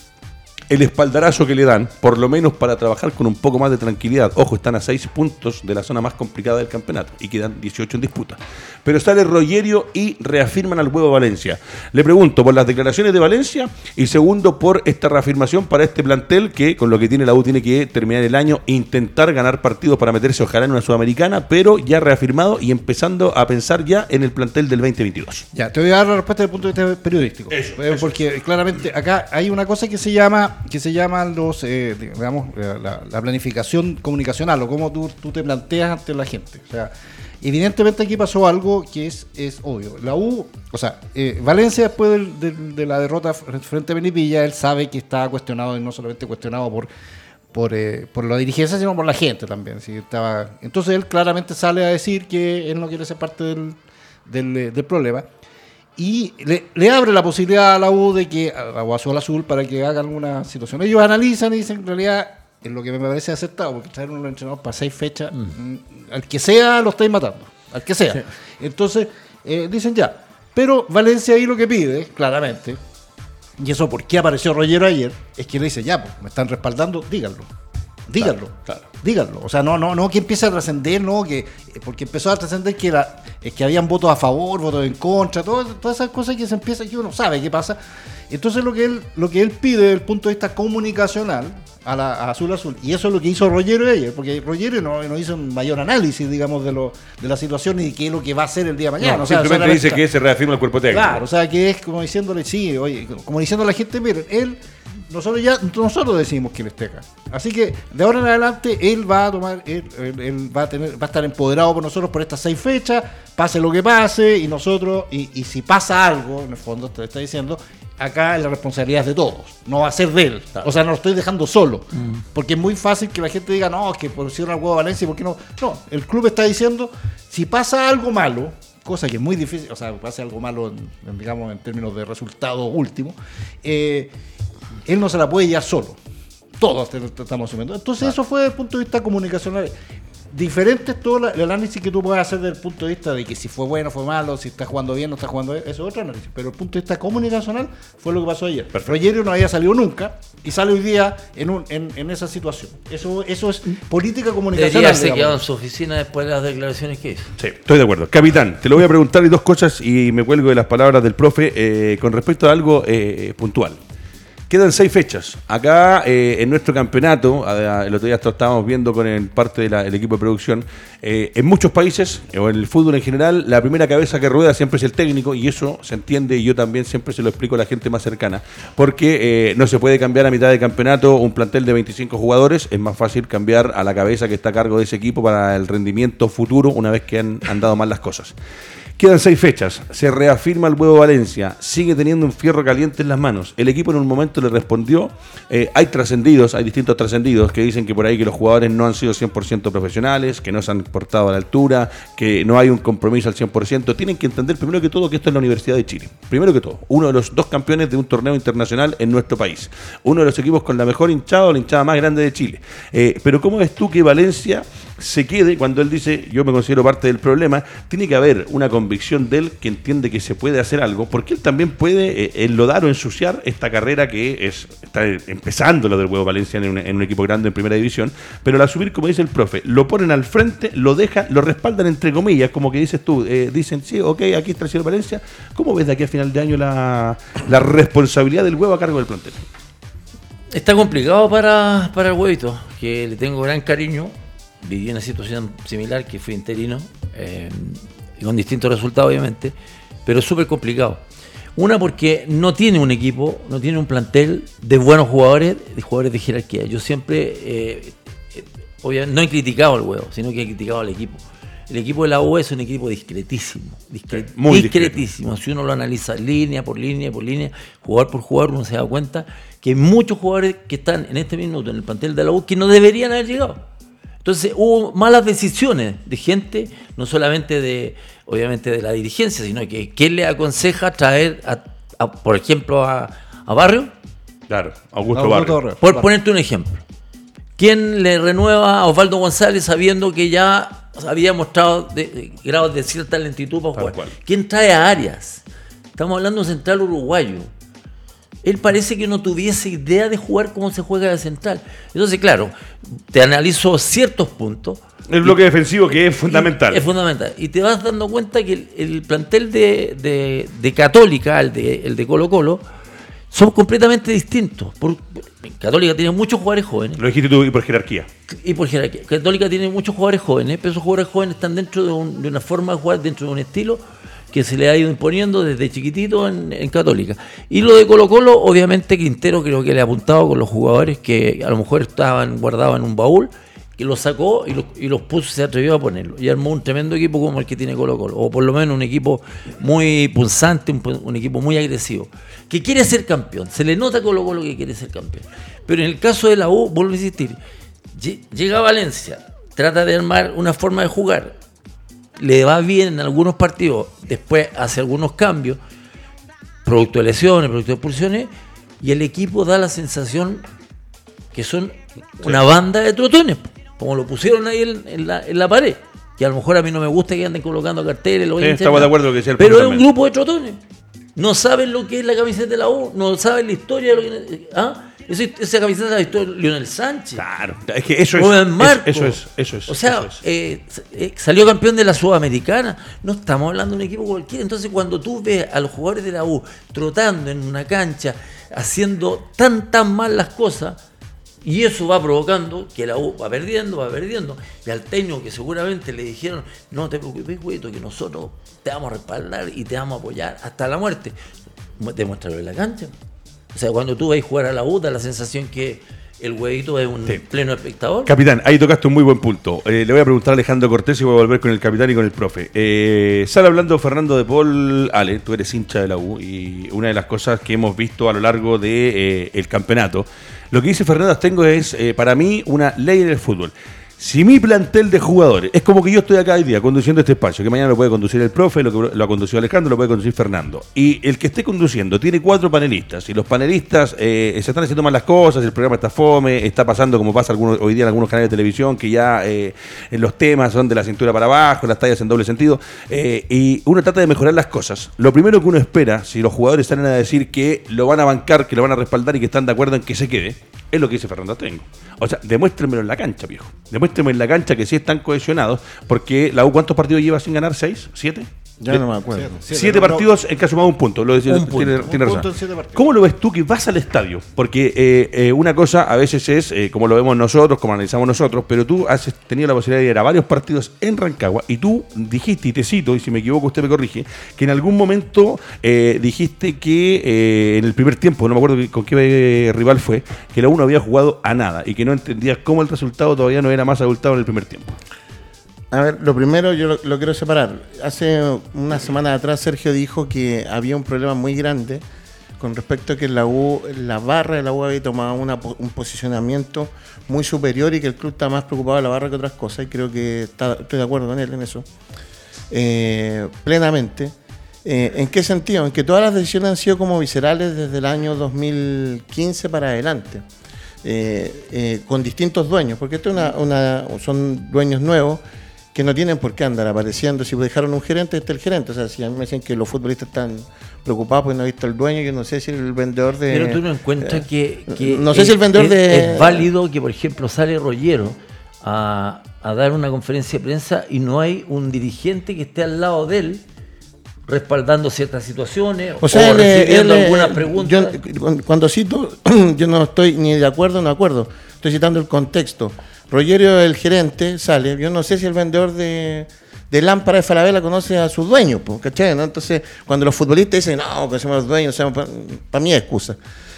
el espaldarazo que le dan, por lo menos para trabajar con un poco más de tranquilidad. Ojo, están a seis puntos de la zona más complicada del campeonato y quedan 18 en disputa. Pero sale Rogerio y reafirman al huevo Valencia. Le pregunto por las declaraciones de Valencia y segundo por esta reafirmación para este plantel que con lo que tiene la U tiene que terminar el año e intentar ganar partidos para meterse ojalá en una sudamericana, pero ya reafirmado y empezando a pensar ya en el plantel del 2022. Ya, te voy a dar la respuesta desde el punto de vista periodístico. Eso, Eh, porque claramente acá hay una cosa que se llama, que se llaman los, eh, digamos, la, la planificación comunicacional o cómo tú, tú te planteas ante la gente. O sea, evidentemente aquí pasó algo que es, es obvio. La U, o sea, eh, Valencia después de la derrota fr- frente a Benipilla, él sabe que está cuestionado y no solamente cuestionado por por, eh, por la dirigencia, sino por la gente también. ¿sí? Estaba, entonces él claramente sale a decir que él no quiere ser parte del, del, eh, del problema. Y le, le abre la posibilidad a la U de que, a, o Azul Azul, para que haga alguna situación. Ellos analizan y dicen, en realidad, es lo que me parece aceptado, porque traer un entrenador para seis fechas, mm, al que sea lo estáis matando, al que sea. Entonces, eh, dicen ya. Pero Valencia ahí lo que pide, claramente, y eso por qué apareció Rollero ayer, es que le dice, ya, pues, me están respaldando, díganlo. Díganlo. Claro, claro. Díganlo. O sea, no, no, no que empiece a trascender, no, que. eh, Porque empezó a trascender que era, es que habían votos a favor, votos en contra, todo- todas esas cosas que se empieza, que uno sabe qué pasa. Entonces lo que él, lo que él pide desde el punto de vista comunicacional a, la, a Azul Azul, y eso es lo que hizo Rogerio ayer, porque Rogerio no, no hizo un mayor análisis, digamos, de lo, de la situación y de qué es lo que va a hacer el día de mañana. No, O sea, simplemente dice que se reafirma el cuerpo técnico. Claro, o sea, que es como diciéndole, sí, oye, como diciendo a la gente, miren, él, nosotros ya, nosotros decimos que él esté acá. Así que de ahora en adelante él va a tomar, él, él- él va a tener, va a estar empoderado por nosotros por estas seis fechas, pase lo que pase, y nosotros, y, y si pasa algo, en el fondo te está diciendo, acá la responsabilidad es de todos, no va a ser de él. O sea, no lo estoy dejando solo. Porque es muy fácil que la gente diga, no, es que pusieron al huevo a Valencia, ¿por qué no? No, el club está diciendo, si pasa algo malo, cosa que es muy difícil, o sea, pase algo malo, en, en, digamos, en términos de resultado último, eh, él no se la puede llevar solo. Todos estamos asumiendo. Entonces, eso fue desde el punto de vista comunicacional. Diferente es todo la- el análisis que tú puedes hacer desde el punto de vista de que si fue bueno, fue malo, si está jugando bien, no está jugando bien, eso es otro análisis. Pero el punto de vista comunicacional fue lo que pasó ayer. Perfecto. Rogerio no había salido nunca y sale hoy día en, un, en, en esa situación. Eso, eso es política comunicacional. digamos. quedado en su oficina después de las declaraciones que hizo. Sí, estoy de acuerdo. Capitán, te lo voy a preguntar y dos cosas y me cuelgo de las palabras del profe eh, con respecto a algo eh, puntual. Quedan seis fechas. Acá eh, en nuestro campeonato, el otro día estábamos viendo con el parte del equipo de producción, eh, en muchos países, o en el fútbol en general, la primera cabeza que rueda siempre es el técnico y eso se entiende y yo también siempre se lo explico a la gente más cercana, porque eh, no se puede cambiar a mitad de campeonato un plantel de 25 jugadores, es más fácil cambiar a la cabeza que está a cargo de ese equipo para el rendimiento futuro una vez que han andado mal las cosas. Quedan seis fechas. Se reafirma el huevo Valencia. Sigue teniendo un fierro caliente en las manos. El equipo en un momento le respondió. Eh, hay trascendidos, hay distintos trascendidos que dicen que por ahí que los jugadores no han sido 100% profesionales, que no se han portado a la altura, que no hay un compromiso al 100%. Tienen que entender primero que todo que esto es la Universidad de Chile. Primero que todo, uno de los dos campeones de un torneo internacional en nuestro país. Uno de los equipos con la mejor hinchada la hinchada más grande de Chile. Eh, pero ¿cómo ves tú que Valencia se quede cuando él dice yo me considero parte del problema? Tiene que haber una convicción de él que entiende que se puede hacer algo, porque él también puede eh, enlodar o ensuciar esta carrera que es está empezando lo del huevo Valencia en un, equipo grande en primera división, pero al asumir, como dice el profe, lo ponen al frente, lo dejan, lo respaldan entre comillas, como que dices tú, eh, dicen, sí, ok, aquí está el señor Valencia. ¿Cómo ves de aquí a final de año la, responsabilidad del huevo a cargo del plantel? Está complicado para, para el huevito, que le tengo gran cariño. Viví una situación similar, que fui interino. Eh, y con distintos resultados obviamente, pero súper complicado. Una porque no tiene un equipo, no tiene un plantel de buenos jugadores, de jugadores de jerarquía. Yo siempre, eh, obviamente, no he criticado al huevo, sino que he criticado al equipo. El equipo de la U es un equipo discretísimo, muy discretísimo. Si uno lo analiza línea por línea por línea, jugador por jugador, uno se da cuenta que hay muchos jugadores que están en este minuto en el plantel de la U que no deberían haber llegado. Entonces hubo malas decisiones de gente, no solamente de, obviamente, de la dirigencia, sino que ¿quién le aconseja traer, a, por ejemplo, a, Barrio? Claro, Augusto, Barrio. Por ponerte un ejemplo. ¿Quién le renueva a Osvaldo González sabiendo que ya había mostrado grados de cierta lentitud para jugar? ¿Quién trae a Arias? Estamos hablando de un central uruguayo él parece que no tuviese idea de jugar como se juega de central. Entonces, claro, te analizo ciertos puntos. El bloque defensivo que es fundamental. Es fundamental. Y te vas dando cuenta que el, plantel de, Católica, el de, el de Colo Colo, son completamente distintos. Por, Católica tiene muchos jugadores jóvenes. Lo dijiste tú, y por jerarquía. Y por jerarquía. Católica tiene muchos jugadores jóvenes, pero esos jugadores jóvenes están dentro de, de una forma de jugar, dentro de un estilo que se le ha ido imponiendo desde chiquitito en, Católica. Y lo de Colo Colo, obviamente Quintero creo que le ha apuntado con los jugadores que a lo mejor estaban guardados en un baúl, que los sacó y los, y los puso se atrevió a ponerlo. Y armó un tremendo equipo como el que tiene Colo Colo, o por lo menos un equipo muy punzante, un, equipo muy agresivo, que quiere ser campeón. Se le nota a Colo Colo que quiere ser campeón. Pero en el caso de la U, vuelvo a insistir, llega a Valencia, trata de armar una forma de jugar, le va bien en algunos partidos, después hace algunos cambios, producto de lesiones, producto de expulsiones, y el equipo da la sensación que son una banda de trotones, como lo pusieron ahí en, la, pared. Que a lo mejor a mí no me gusta que anden colocando carteles. de acuerdo que Pero es un grupo de trotones. No saben lo que es la camiseta de la U, no saben la historia de lo que. ¿ah? esa camiseta la visto Lionel Sánchez. Claro, es que eso es, eso es. Eso es. O sea, eh, eh, salió campeón de la Sudamericana. No estamos hablando de un equipo cualquiera. Entonces, cuando tú ves a los jugadores de la U trotando en una cancha, haciendo tan, tan mal las cosas, y eso va provocando que la U va perdiendo, va perdiendo. Y al técnico que seguramente le dijeron, no te preocupes, güey, que nosotros te vamos a respaldar y te vamos a apoyar hasta la muerte. Demuéstralo en la cancha. O sea, cuando tú vas a jugar a la U, da la sensación que el huevito es un pleno espectador. Capitán, ahí tocaste un muy buen punto. Eh, le voy a preguntar a Alejandro Cortés y voy a volver con el capitán y con el profe. Eh, sale hablando Fernando de Paul. Ale, tú eres hincha de la U y una de las cosas que hemos visto a lo largo del de, eh, campeonato, lo que dice Fernando Astengo es, para mí, una ley en el fútbol. Si mi plantel de jugadores, es como que yo estoy acá hoy día conduciendo este espacio, que mañana lo puede conducir el profe, lo que lo ha conducido Alejandro, lo puede conducir Fernando, y el que esté conduciendo tiene cuatro panelistas, y los panelistas eh, se están haciendo mal las cosas, el programa está fome, está pasando como pasa hoy día en algunos canales de televisión, que ya eh, los temas son de la cintura para abajo, las tallas en doble sentido, eh, y uno trata de mejorar las cosas. Lo primero que uno espera, si los jugadores salen a decir que lo van a bancar, que lo van a respaldar y que están de acuerdo en que se quede, es lo que dice Fernando Tengo. O sea, demuéstrenmelo en la cancha, viejo. Demuéstrenme en la cancha que sí están cohesionados, porque la U, ¿cuántos partidos lleva sin ganar? ¿Seis? ¿Siete? Ya no me acuerdo. Siete, partidos, en que ha sumado un punto. Lo decía, Un punto. tiene, Un tiene punto razón. en siete partidos. ¿Cómo lo ves tú que vas al estadio? Porque eh, eh, una cosa a veces es, eh, como lo vemos nosotros, como analizamos nosotros, pero tú has tenido la posibilidad de ir a varios partidos en Rancagua y tú dijiste, y te cito, y si me equivoco usted me corrige, que en algún momento eh, dijiste que eh, en el primer tiempo, no me acuerdo con qué eh, rival fue, que la uno había jugado a nada y que no entendías cómo el resultado todavía no era más abultado en el primer tiempo. A ver, lo primero yo lo, lo quiero separar. Hace una semana atrás Sergio dijo que había un problema muy grande con respecto a que la U, la barra de la U había tomado una un posicionamiento muy superior y que el club está más preocupado de la barra que otras cosas y creo que está- estoy de acuerdo con él en eso. Eh, plenamente. Eh, ¿En qué sentido? En que todas las decisiones han sido como viscerales desde el año 2015 para adelante, eh, eh, con distintos dueños, porque esto es una, una- son dueños nuevos que no tienen por qué andar apareciendo. Si dejaron un gerente, este es el gerente. O sea, si a mí me dicen que los futbolistas están preocupados porque no han visto el dueño, yo no sé si el vendedor de... Pero tú no encuentras que, que no sé es- si el vendedor es- de- Es válido que, por ejemplo, sale Rollero a, a dar una conferencia de prensa y no hay un dirigente que esté al lado de él respaldando ciertas situaciones o, O sea, él, eh, recibiendo él, eh, algunas preguntas. yo, cuando- cito, *clears throat* yo no estoy ni de acuerdo ni de acuerdo. Estoy citando el contexto. Rogerio, el gerente, sale. Yo no sé si el vendedor de, de lámpara de Falabella conoce a su dueño, po, ¿cachai? no? Entonces, cuando los futbolistas dicen, no, que somos los dueños, para mí es excusa.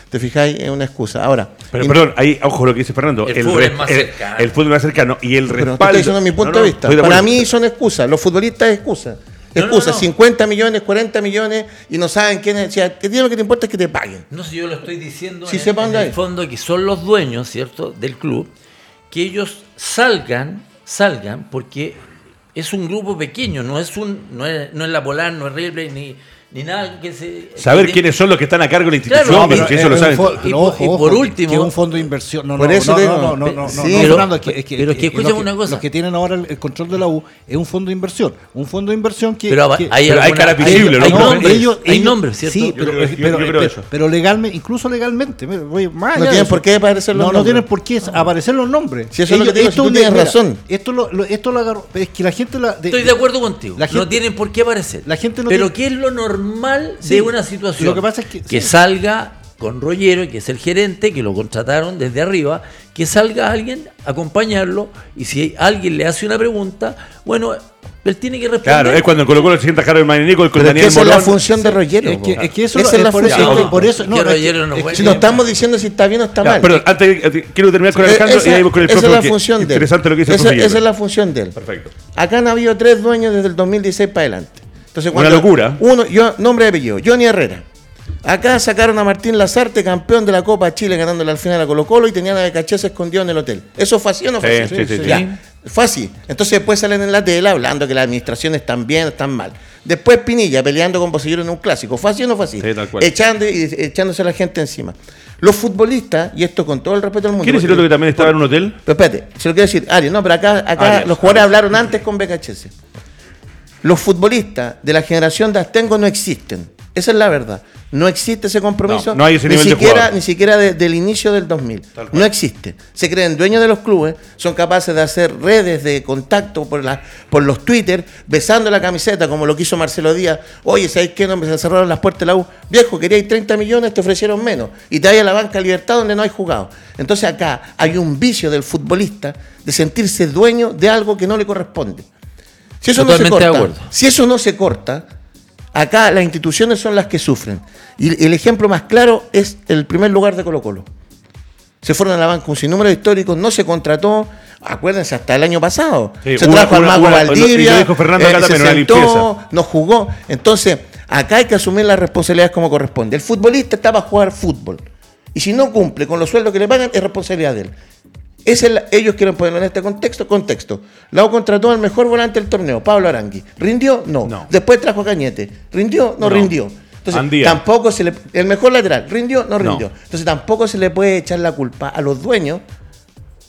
¿Te fijáis? Es una excusa. Ahora, Pero perdón, ahí, ojo lo que dice Fernando. El fútbol re- es más el- cercano. El fútbol es más cercano. Y el pero te respaldo. estoy diciendo mi punto No, no, de vista. de Para mí son excusas. Los futbolistas es excusa. No, no, Excusa, no. 50 millones, 40 millones y no saben quién es. O sea, que lo que te importa es que te paguen. No sé, yo lo estoy diciendo en, el fondo que son los dueños, ¿cierto?, del club, que ellos salgan, salgan, porque es un grupo pequeño, no es un, no es, no es la Polar, no es Ripley, ni, ni nada que se. Saber que- quiénes son los que están a cargo de la institución, Claro, pero eso lo saben. Y pero ojo, y por último- que es un fondo de inversión. No, no, no, no, no, no, no, sí. no, Pero- Fernando, es que, es que- pero es que escúchame los una cosa. Los que tienen ahora el, el control de la U es un fondo de inversión. Un fondo de inversión que. Pero que- hay, pero hay alguna- cara visible, hay, ¿no? nombres, ellos- hay ellos- nombres, ¿cierto? Sí, pero, yo- pero, yo creo pero- eso. pero legalmente, incluso legalmente. mira, voy más No tienen por qué aparecer los No, no nombres. tienen por qué aparecer los nombres. Si eso es lo que tú tienes razón. Esto lo, lo- esto lo agarró. Es que la gente. Estoy de acuerdo contigo. No tienen por qué aparecer. la gente no Pero ¿qué es lo normal Sí, de una situación? lo que pasa es que- sí. salga con Rollero, que es el gerente, que lo contrataron desde arriba, que salga alguien a acompañarlo y si alguien le hace una pregunta, bueno, él tiene que responder. Claro, es cuando en Colo Colo se sienta Jaro Marinico con Pero es que Daniel esa es la función de Rollero. Es que, es que eso Esa es la eso, función. que por eso. Que No, no, es que- Rollero no es que- juega Si no estamos diciendo si está bien o está Ya, mal. perdón, antes quiero terminar con Eh, Alejandro esa, y ahí voy con el esa profe. es la función de él. Interesante lo que dice el esa, esa es la función de él. Perfecto. Acá han habido tres dueños desde el 2016 para adelante. Entonces, Una locura. Uno, yo, nombre y apellido, Johnny Herrera. Acá sacaron a Martín Lazarte, campeón de la Copa Chile, ganándole al final a Colo Colo y tenían a Becachese escondido en el hotel. ¿Eso fue así o no fue Sí, así? sí, sí, sí. Ya. Fue así. Entonces después salen en la tele hablando que las administraciones están bien, están mal. Después Pinilla peleando con Bocellero en un clásico. ¿Fue así o no fue así? Sí, tal cual. Echando y echándose a la gente encima. Los futbolistas, y esto con todo el respeto del mundo. ¿Quién es el otro que también estaba en un hotel? pero espérate, se lo quiero decir, Arias, no, pero acá, acá Arias, los jugadores Arias. hablaron antes con BKHS. Los futbolistas de la generación de Astengo no existen. Esa es la verdad. No existe ese compromiso. No, no hay ese ni nivel siquiera. Ni siquiera de- del inicio del 2000. Tal cual. No existe. Se creen dueños de los clubes, son capaces de hacer redes de contacto por, la, por los Twitter, besando la camiseta, como lo quiso Marcelo Díaz. Oye, ¿sabéis qué? No, me cerraron las puertas de la U. Viejo, queríais 30 millones, te ofrecieron menos. Y te vas a la banca Libertad donde no hay jugado. Entonces acá hay un vicio del futbolista de sentirse dueño de algo que no le corresponde. Si eso no se de corta, acuerdo. si eso no se corta, acá las instituciones son las que sufren. Y el ejemplo más claro es el primer lugar de Colo Colo. Se fueron a la banca un sinnúmero de históricos, no se contrató, acuérdense, hasta el año pasado. Sí, se una- trajo al Mago una- Valdivia, y lo dijo Fernando acá se sentó, limpieza. no jugó. Entonces, acá hay que asumir las responsabilidades como corresponde. El futbolista está para jugar fútbol. Y si no cumple con los sueldos que le pagan, es responsabilidad de él. Es la- ellos quieren ponerlo en este contexto. Contexto. Lau contrató al mejor volante del torneo, Pablo Arangui. ¿Rindió? No. No. Después trajo a Cañete. ¿Rindió? No, No. rindió. Entonces, Andía. tampoco se le. El mejor lateral, ¿rindió? No No. rindió. Entonces, tampoco se le puede echar la culpa a los dueños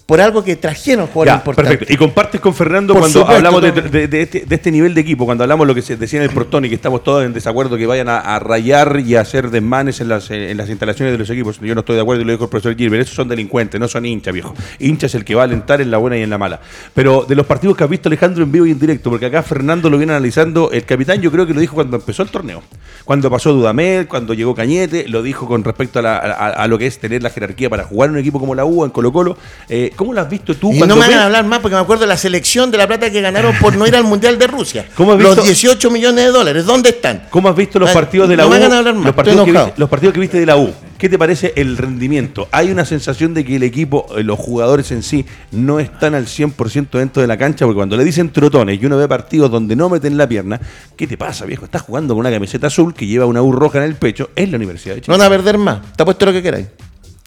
por algo que trajeron jugadores importantes. Perfecto. Y compartes con Fernando Por cuando supuesto, hablamos de, todo. de- de este, de este nivel de equipo, cuando hablamos lo que se decía en el portón y que estamos todos en desacuerdo que vayan a, a rayar y a hacer desmanes en las, en las instalaciones de los equipos. Yo no estoy de acuerdo y lo dijo el profesor Gilbert. Esos son delincuentes, no son hinchas, viejo. Hincha es el que va a alentar en la buena y en la mala. Pero de los partidos que has visto Alejandro en vivo y en directo, porque acá Fernando lo viene analizando, el capitán yo creo que lo dijo cuando empezó el torneo. Cuando pasó Dudamel, cuando llegó Cañete, lo dijo con respecto a, la- a- a lo que es tener la jerarquía para jugar en un equipo como la U, en Colo Colo. Eh, ¿Cómo lo has visto tú? Y no me hagan ves- hablar más porque me acuerdo de la selección de la plata que ganaron por no ir al Mundial de Rusia. *laughs* ¿Cómo has visto? Los 18 millones de dólares, ¿dónde están? ¿Cómo has visto los partidos de la no U? me hagan hablar más, los, partidos que viste, los partidos que viste de la U. ¿Qué te parece el rendimiento? ¿Hay una sensación de que el equipo, eh, los jugadores en sí, no están al 100% dentro de la cancha? Porque cuando le dicen trotones y uno ve partidos donde no meten la pierna, ¿qué te pasa, viejo? Estás jugando con una camiseta azul que lleva una U roja en el pecho. Es la Universidad de No Chile. van a perder más. Te apuesto lo que queráis.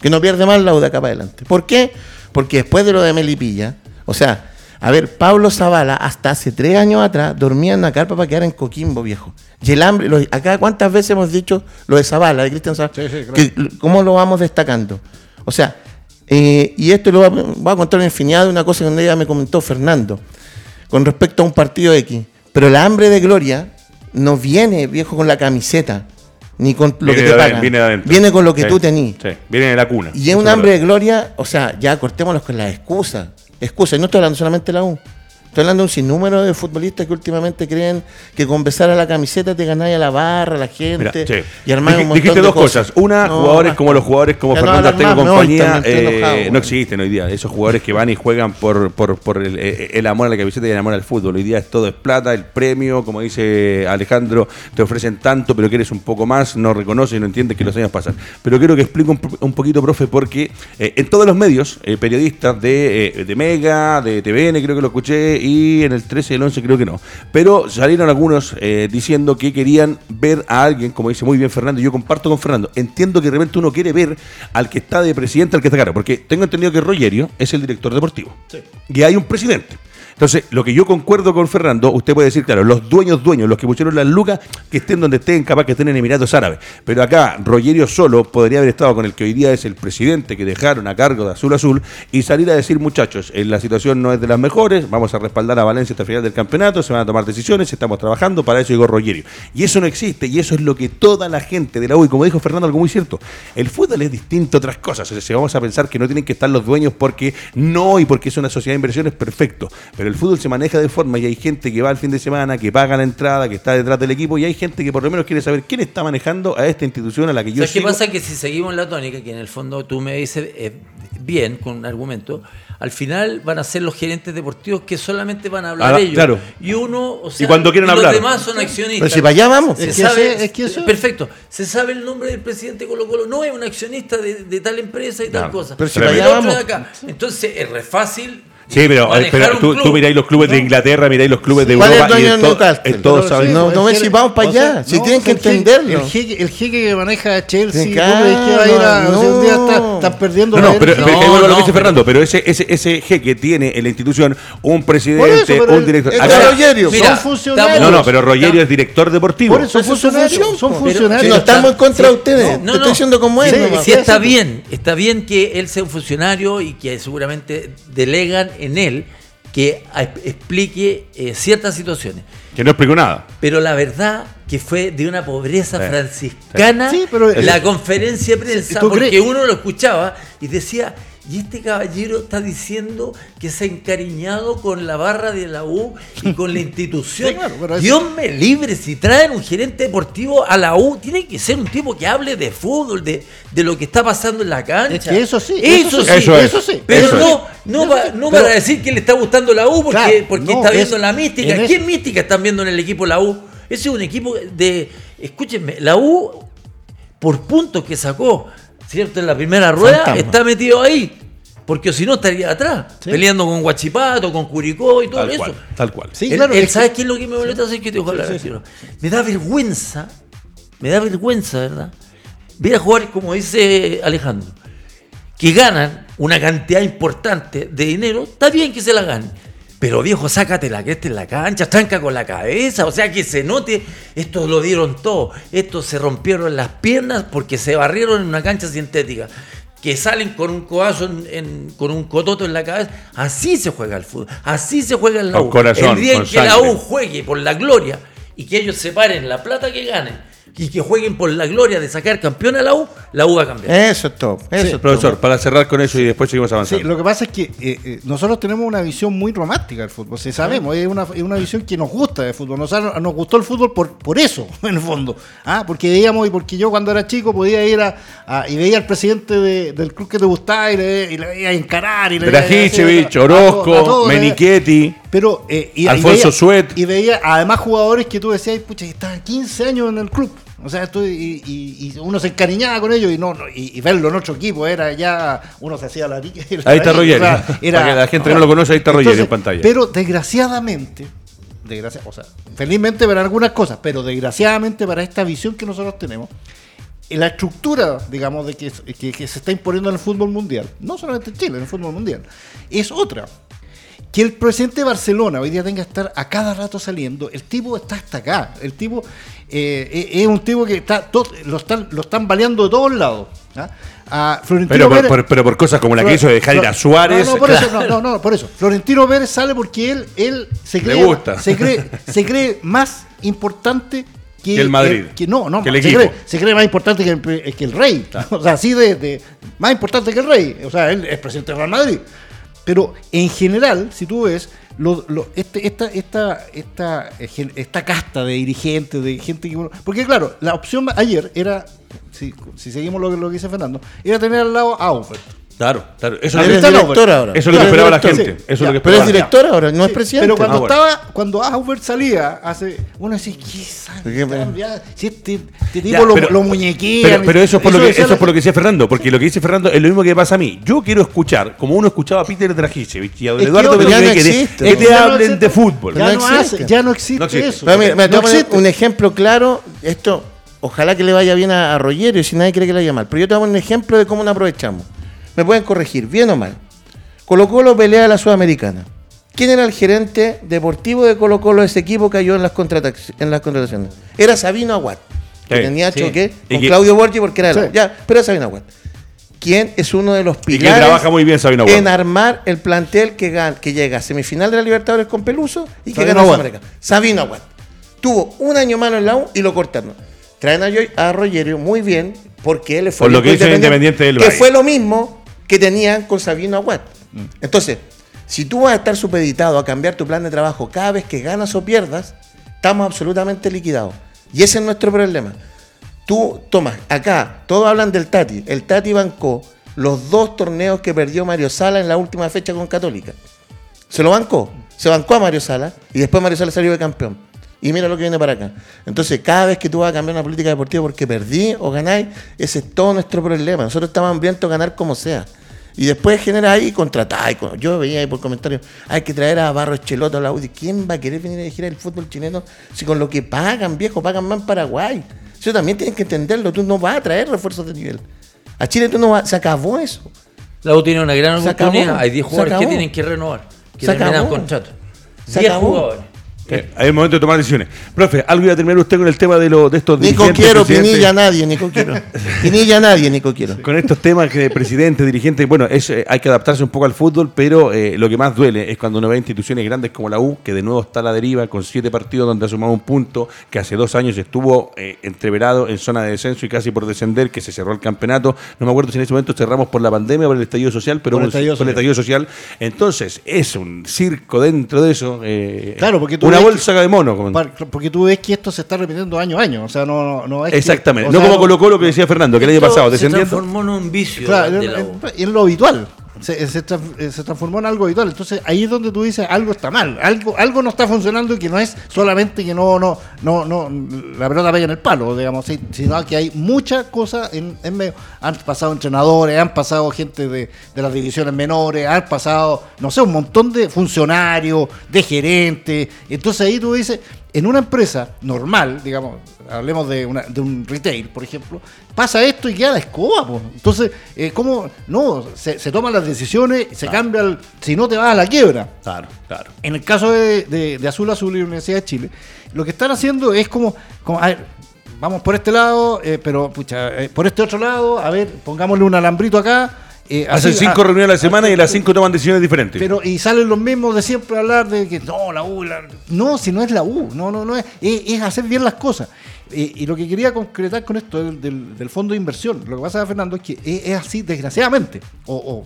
Que no pierde más la U de acá para adelante. ¿Por qué? Porque después de lo de Melipilla, o sea, a ver, Pablo Zavala hasta hace tres años atrás dormía en una carpa para quedar en Coquimbo, viejo. Y el hambre, lo- acá cuántas veces hemos dicho lo de Zavala, de Cristian Zavala, Sí, sí, claro. que, cómo lo vamos destacando. O sea, eh, y esto lo voy a, voy a contar una infinidad de una cosa que un día me comentó Fernando con respecto a un partido X. Pero la hambre de gloria no viene, viejo, con la camiseta, ni con lo Viene que de te aden- pagan. viene de con lo que Sí, tú tenís. Sí, viene de la cuna. Y es un hambre de gloria, o sea, ya cortémonos con las excusas. Excusas, y no estoy hablando solamente de la U. Estoy hablando de un sinnúmero de futbolistas que últimamente creen que con besar a la camiseta te ganáis a la barra, a la gente. Mira, sí. Y armar Dij- un montón Dijiste de dos cosas. Una, No, jugadores como los jugadores como Fernando Artego compañía eh, enojado, no existen hoy día. Esos jugadores que van y juegan por, por, por el, eh, el amor a la camiseta y el amor al fútbol. Hoy día es todo es plata, el premio, como dice Alejandro, te ofrecen tanto, pero quieres un poco más, no reconoces y no entiendes que los años pasan. Pero quiero que explique un, un poquito, profe, porque eh, en todos los medios, eh, periodistas de, eh, de Mega, de TVN, creo que lo escuché, y en el 13 y el 11 creo que no. Pero salieron algunos eh, diciendo que querían ver a alguien, como dice muy bien Fernando, yo comparto con Fernando, entiendo que de repente uno quiere ver al que está de presidente, al que está caro, porque tengo entendido que Rogerio es el director deportivo. Y hay un presidente. Entonces, lo que yo concuerdo con Fernando, usted puede decir, claro, los dueños, dueños, los que pusieron las lucas, que estén donde estén, capaz que estén en Emiratos Árabes. Pero acá, Rogerio solo podría haber estado con el que hoy día es el presidente que dejaron a cargo de Azul Azul y salir a decir, muchachos, eh, la situación no es de las mejores, vamos a respaldar a Valencia hasta el final del campeonato, se van a tomar decisiones, estamos trabajando, para eso llegó Rogerio. Y eso no existe, y eso es lo que toda la gente de la U, y como dijo Fernando, algo muy cierto, el fútbol es distinto a otras cosas. O sea, si vamos a pensar que no tienen que estar los dueños porque no y porque es una sociedad de inversiones, perfecto. Pero el fútbol se maneja de forma y hay gente que va al fin de semana, que paga la entrada, que está detrás del equipo y hay gente que por lo menos quiere saber quién está manejando a esta institución a la que yo ¿Sabes qué sigo. pasa? Que si seguimos la tónica, que en el fondo tú me dices eh, bien, con un argumento, al final van a ser los gerentes deportivos que solamente van a hablar Ah, ellos. claro. Y uno, o sea, Y cuando quieran hablar. Los demás son accionistas. Pero si para allá vamos. Se Es que sabe, ese- es que eso- Perfecto. Se sabe el nombre del presidente Colo Colo. No es un accionista de, de tal empresa y tal cosa. Pero si el para allá vamos. acá. Entonces es re fácil. Sí, pero, pero tú, tú miráis los clubes de Inglaterra, miráis los clubes de ¿Cuál es el Europa y dueño en to- todos saben- sí, no, no si vamos para o sea, allá, si no, tienen que entenderlo. El jeque, el jeque que maneja Chelsea, Sí, ¿tú crees que va a ir a, claro, o sea, un día no. está- están perdiendo No, no, la pero, pero No, lo que no, dice pero- Fernando, pero ese, ese, ese jeque tiene en la institución un presidente, eso, un director. Acá- Rogerio. Mira, son funcionarios. no, no, pero Rogerio es director deportivo. Por eso son funcionarios. Son funcionarios. No está- estamos en contra de ustedes, no, te no. estoy diciendo como es. Sí, está bien, está bien que él sea un funcionario y que seguramente delegan en él que explique eh, ciertas situaciones. Que no explicó nada. Pero la verdad que fue de una pobreza Sí, franciscana sí. Pero- la conferencia de prensa, ¿Tú porque uno lo escuchaba y decía, y este caballero está diciendo que se ha encariñado con la barra de la U y con la *laughs* institución. Sí, claro, eso- Dios me libre, si traen un gerente deportivo a la U, tiene que ser un tipo que hable de fútbol, de, de lo que está pasando en la cancha. Es que eso sí, Eso, eso sí, Eso es. eso sí. Pero no, no, va- no pero- para decir que le está gustando la U porque, Claro, porque no, está viendo es- la mística. ¿Qué es- mística están viendo en el equipo la U? Ese es un equipo de. Escúchenme, la U, por puntos que sacó, ¿cierto? En la primera rueda, Fantasma. está metido ahí. Porque si no estaría atrás, Sí. peleando con Guachipato, con Curicó y todo Tal eso. cual, tal cual. Sí, Él- claro. él, que- ¿Sabes qué es lo que me molesta? ¿Sabes qué te Arturo? Me da vergüenza, me da vergüenza, ¿verdad? Ver a jugadores como dice Alejandro, que ganan una cantidad importante de dinero, está bien que se la ganen. Pero viejo, sácate la cresta en la cancha, tranca con la cabeza, o sea que se note, estos lo dieron todo, estos se rompieron las piernas porque se barrieron en una cancha sintética. que salen con un codazo, con un cototo en la cabeza. Así se juega el fútbol, así se juega el la U. el día en que la U juegue por la gloria y que ellos separen la plata que ganen y que jueguen por la gloria de sacar campeón a la U, la U va a cambiar. Eso es top. Eso profesor, para cerrar con eso y después seguimos avanzando. Sí, lo que pasa es que eh, eh, nosotros tenemos una visión muy romántica del fútbol, si sabemos, es una, es una, visión que nos gusta del fútbol. Nos, nos gustó el fútbol por, por eso, *laughs* en el fondo. ¿Ah? Porque veíamos, y porque yo cuando era chico podía ir a, y veía al presidente del club que te gustaba y le, veía a encarar. Y le Orozco, Menichetti. Pero, eh, y, Alfonso Suet. Y veía además jugadores que tú decías, pucha, estaban 15 años en el club. O sea, esto, y, y, uno se encariñaba con ellos y no, y, verlo en otro equipo era ya, uno se hacía la... *laughs* ahí está Roger. Para que la gente no lo conoce, ahí está Roger en pantalla. Pero desgraciadamente, desgracia, o sea, felizmente para algunas cosas, pero desgraciadamente para esta visión que nosotros tenemos, la estructura, digamos, de que, que se está imponiendo en el fútbol mundial, no solamente en Chile, en el fútbol mundial, es otra que el presidente de Barcelona hoy día tenga que estar a cada rato saliendo, el tipo está hasta acá. El tipo eh, eh, es un tipo que está lo, están, lo están baleando de todos lados. ¿ah? pero, por, pero, por, cosas como la que hizo de dejar ir a Suárez. No, no, por eso, no, no, por eso. Florentino Pérez sale porque él, él se cree, Se cree, se cree más importante que, el Madrid. que no, no, se, cree, se, cree, más importante que el, que el rey. *laughs* O sea, así de, de, más importante que el rey. O sea, él es presidente del Real Madrid. Pero en general, si tú ves, lo, este, esta, esta, esta, esta casta de dirigentes, de gente que... Porque claro, la opción ayer era, si, si seguimos lo, lo que dice Fernando, era tener al lado a Aubert. Claro, claro. Eso, es lo, que, ahora. eso es lo que esperaba la gente. Eso es lo que esperaba. Pero es director ahora, no es presidente. Pero cuando estaba, cuando Aubert salía, hace, uno decía, ¿qué? Si este, tipo lo, pero, muñequea. Pero, eso es por lo que eso es por lo que decía Fernando, porque lo que dice Fernando es lo mismo que pasa a mí. Yo quiero escuchar, como uno escuchaba a Peter Dragicevic y a Eduardo Beltrán, que, te hablen de fútbol. Ya no, hace, ya no existe, eso. Un ejemplo claro, esto ojalá que le vaya bien a, a Rogerio, si nadie cree que le vaya mal. Pero yo te voy a poner un ejemplo de cómo lo aprovechamos me pueden corregir, bien o mal. Colo Colo pelea a la Sudamericana. ¿Quién era el gerente deportivo de Colo Colo ese equipo que cayó en las, en las contrataciones? Era Sabino Aguat, que tenía choque con Claudio Borgi porque era el, ya, pero era Sabino Aguat. ¿Quién es uno de los pilares trabaja muy bien Sabino en armar el plantel que, que llega a semifinal de la Libertadores con Peluso y que gana Sudamericana? Sabino Aguat. Tuvo un año malo en la U y lo cortaron. Traen a, Rogerio muy bien porque él fue Por lo que independiente, del Que fue lo mismo que tenían con Sabino Aguat. Mm. Entonces, si tú vas a estar supeditado a cambiar tu plan de trabajo cada vez que ganas o pierdas, estamos absolutamente liquidados. Y ese es nuestro problema. Tú, tomas, acá, todos hablan del Tati. El Tati bancó los dos torneos que perdió Mario Sala en la última fecha con Católica. Se lo bancó. Se bancó a Mario Sala y después Mario Sala salió de campeón. Y mira lo que viene para acá. Entonces, cada vez que tú vas a cambiar una política deportiva porque perdí o ganáis, ese es todo nuestro problema. Nosotros estamos hambrientos a ganar como sea. Y después genera ahí contratar. Yo veía ahí por comentarios, hay que traer a Barros Cheloto a la UDI. ¿Quién va a querer venir a dirigir el fútbol chileno si con lo que pagan, viejo, pagan más en Paraguay? Eso también tienes que entenderlo. Tú no vas a traer refuerzos de nivel. A Chile tú no vas, se acabó eso. La U tiene una gran oportunidad. Hay 10 jugadores que tienen que renovar, que terminan contrato. 10 jugadores. Eh, hay un momento de tomar decisiones. Profe, algo iba a terminar usted con el tema de, lo, de estos Nico quiero, Pinilla nadie, Nico quiero. *laughs* Pinilla nadie, Nico quiero. Con estos temas de presidente, dirigente, bueno, es, eh, hay que adaptarse un poco al fútbol, pero eh, lo que más duele es cuando uno ve instituciones grandes como la U, que de nuevo está a la deriva, con siete partidos donde ha sumado un punto, que hace dos años estuvo entreverado en zona de descenso y casi por descender, que se cerró el campeonato. No me acuerdo si en ese momento cerramos por la pandemia o por el estallido social, pero por el estallido, social. El estallido social. Entonces, es un circo dentro de eso. claro, porque tú una bolsa de mono porque tú ves que esto se está repitiendo año a año. O sea, no, no es Exactamente. no como colocó lo que decía Fernando, que el año pasado descendiendo. Se transformó en un vicio. Claro, en, lo habitual. Se, se, transformó en algo habitual. Entonces ahí es donde tú dices algo está mal, algo, algo no está funcionando y que no es solamente que no, no, no, no la pelota pega en el palo, digamos, sino que hay muchas cosas en, en medio. Han pasado entrenadores, han pasado gente de, de, las divisiones menores, han pasado, no sé, un montón de funcionarios, de gerentes. Entonces ahí tú dices, en una empresa normal, digamos, hablemos de, una, de un retail, por ejemplo, pasa esto y queda la escoba. Entonces, eh, ¿cómo? No, se, toman las decisiones, se cambia, el, si no te vas a la quiebra. Claro, claro. En el caso de, Azul Azul y Universidad de Chile, lo que están haciendo es como, como a ver, vamos por este lado, eh, pero pucha, eh, por este otro lado, a ver, pongámosle un alambrito acá. Eh, Hacen cinco reuniones a la semana y las cinco toman decisiones diferentes. Pero, y salen los mismos de siempre a hablar de que no, la U, no, si no es la U, no, no, no es, es, hacer bien las cosas. y lo que quería concretar con esto del, del, fondo de inversión, lo que pasa, Fernando, es que es, así, desgraciadamente. o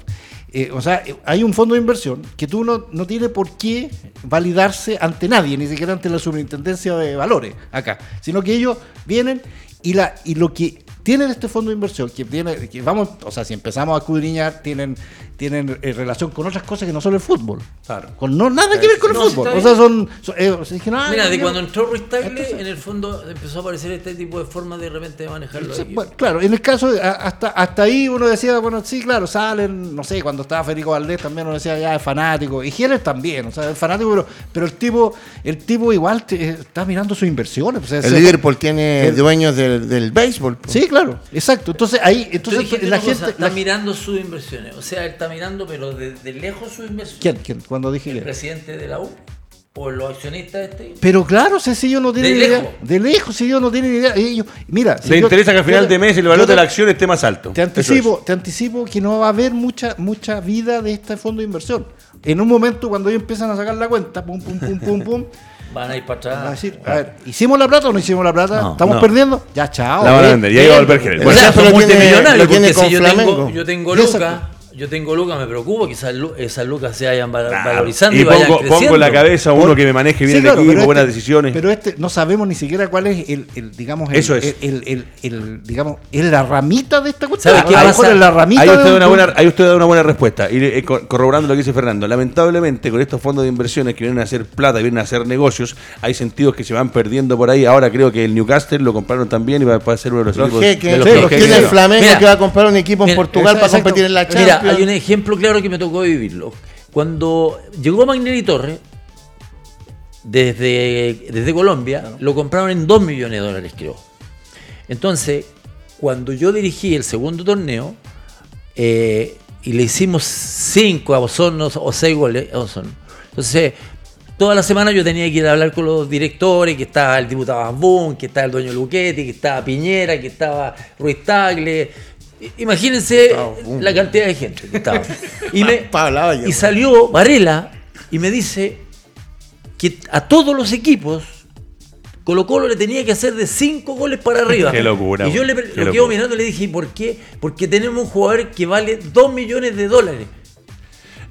eh, o sea, hay un fondo de inversión que tú no, no tiene por qué validarse ante nadie, ni siquiera ante la superintendencia de valores acá, sino que ellos vienen y, la, y lo que tienen este fondo de inversión, que viene, que vamos, o sea, si empezamos a escudriñar, tienen tienen eh, relación con otras cosas que no solo el fútbol. Claro. Con no, nada que ver con el fútbol. O sea, son. Eh, Mira, de cuando entró Ruiz Tagle, en el fondo empezó a aparecer este tipo de forma de repente de manejarlo. bueno, claro, en el caso, hasta, hasta ahí uno decía, bueno, sí, claro, salen, no sé, cuando estaba Federico Valdés también uno decía, ya es fanático. Y Giles también, o sea, es fanático, pero, pero el tipo el tipo igual está mirando sus inversiones. el Liverpool tiene dueños del, del béisbol. Sí, claro, exacto. Entonces ahí, entonces la gente. está mirando sus inversiones. O sea, está mirando, pero de, lejos su inversión. ¿Quién? ¿Quién? Cuando dije El presidente de la U. O los accionistas este. Pero claro, si ellos no tienen de idea. Lejos. De lejos, si ellos no tienen idea. Ellos, mira, Le interesa que al final de mes el valor de la acción esté más alto. Te anticipo, te anticipo que no va a haber mucha, mucha vida de este fondo de inversión. En un momento, cuando ellos empiezan a sacar la cuenta, pum, pum, pum, pum, pum. *laughs* Van a ir para atrás. a decir, a ver, ¿hicimos la plata o no hicimos la plata? ¿Estamos perdiendo? Ya, chao. La van a vender, ya iba a volver. O sea, son multimillonarios, porque si yo tengo, yo tengo Lucas yo tengo lucas, me preocupa que esas, lucas se vayan valorizando y, vayan creciendo. pongo en la cabeza uno que me maneje bien el equipo, buenas este, decisiones. Pero este no sabemos ni siquiera cuál es el, el digamos, el, Eso es. el, el, digamos, es la ramita de esta cuestión. ¿Sabe qué a mejor es la ramita. Ahí usted, da una buena, ahí usted da una buena respuesta. Y eh, corroborando lo que dice Fernando. Lamentablemente, con estos fondos de inversiones que vienen a hacer plata, vienen a hacer negocios, hay sentidos que se van perdiendo por ahí. Ahora creo que el Newcastle lo compraron también y va a ser uno de los, equipos. de los, los tiene el Flamengo que va a comprar un equipo en Portugal para competir en la Champions. Mira, hay un ejemplo claro que me tocó vivirlo. Cuando llegó Magnelli Torre, desde, desde Colombia, lo compraron en 2 millones de dólares, creo. Entonces, cuando yo dirigí el segundo torneo, eh, y le hicimos 5 a Osorno o 6 goles a Osorno. Entonces, toda la semana yo tenía que ir a hablar con los directores, que estaba el diputado Abún, que estaba el dueño Luquetti, que estaba Piñera, que estaba Ruiz Tagle, Imagínense la cantidad de gente que estaba. *laughs* Y, me, y salió Varela y me dice que a todos los equipos Colo Colo le tenía que hacer de 5 goles para arriba. Qué locura. Y yo le, lo quedo mirando y le dije, ¿por qué? Porque tenemos un jugador que vale 2 millones de dólares.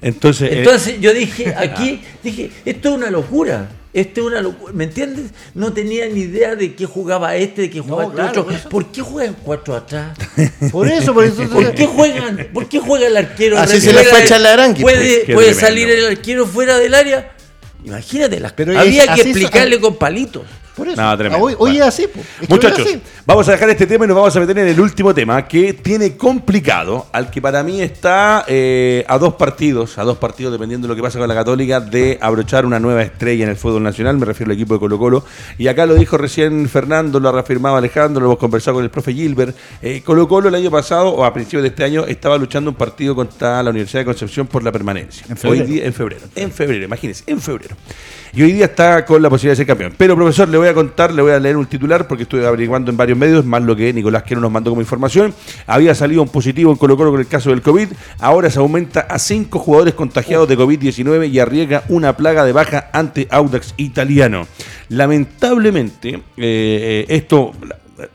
Entonces, eh, Entonces yo dije, *laughs* aquí, dije, esto es una locura. Esto es una locura. ¿Me entiendes? No tenía ni idea de qué jugaba este, de qué jugaba el otro. ¿Por qué juegan cuatro atrás? por eso, por eso. ¿Por qué juegan? ¿Por qué juega el arquero? Así se le fue a echar la ¿Puede, puede salir el arquero fuera del área? Imagínate, las, Pero había que explicarle con palitos. Por eso. hoy, es así. Muchachos, vamos a dejar este tema y nos vamos a meter en el último tema que tiene complicado, al que para mí está eh, a dos partidos, a dos partidos dependiendo de lo que pasa con la Católica, de abrochar una nueva estrella en el fútbol nacional. Me refiero al equipo de Colo Colo. Y acá lo dijo recién Fernando, lo ha reafirmado Alejandro, lo hemos conversado con el profe Gilbert. Eh, Colo Colo el año pasado, o a principios de este año, estaba luchando un partido contra la Universidad de Concepción por la permanencia. En febrero. Hoy día, en febrero. En febrero, imagínense, en febrero. Y hoy día está con la posibilidad de ser campeón. Pero profesor, le voy a contar, le voy a leer un titular porque estuve averiguando en varios medios, más lo que Nicolás Quero nos mandó como información. Había salido un positivo en Colo Colo con el caso del COVID. Ahora se aumenta a cinco jugadores contagiados de COVID-19 y arriesga una plaga de baja ante Audax italiano. Lamentablemente, eh, eh, esto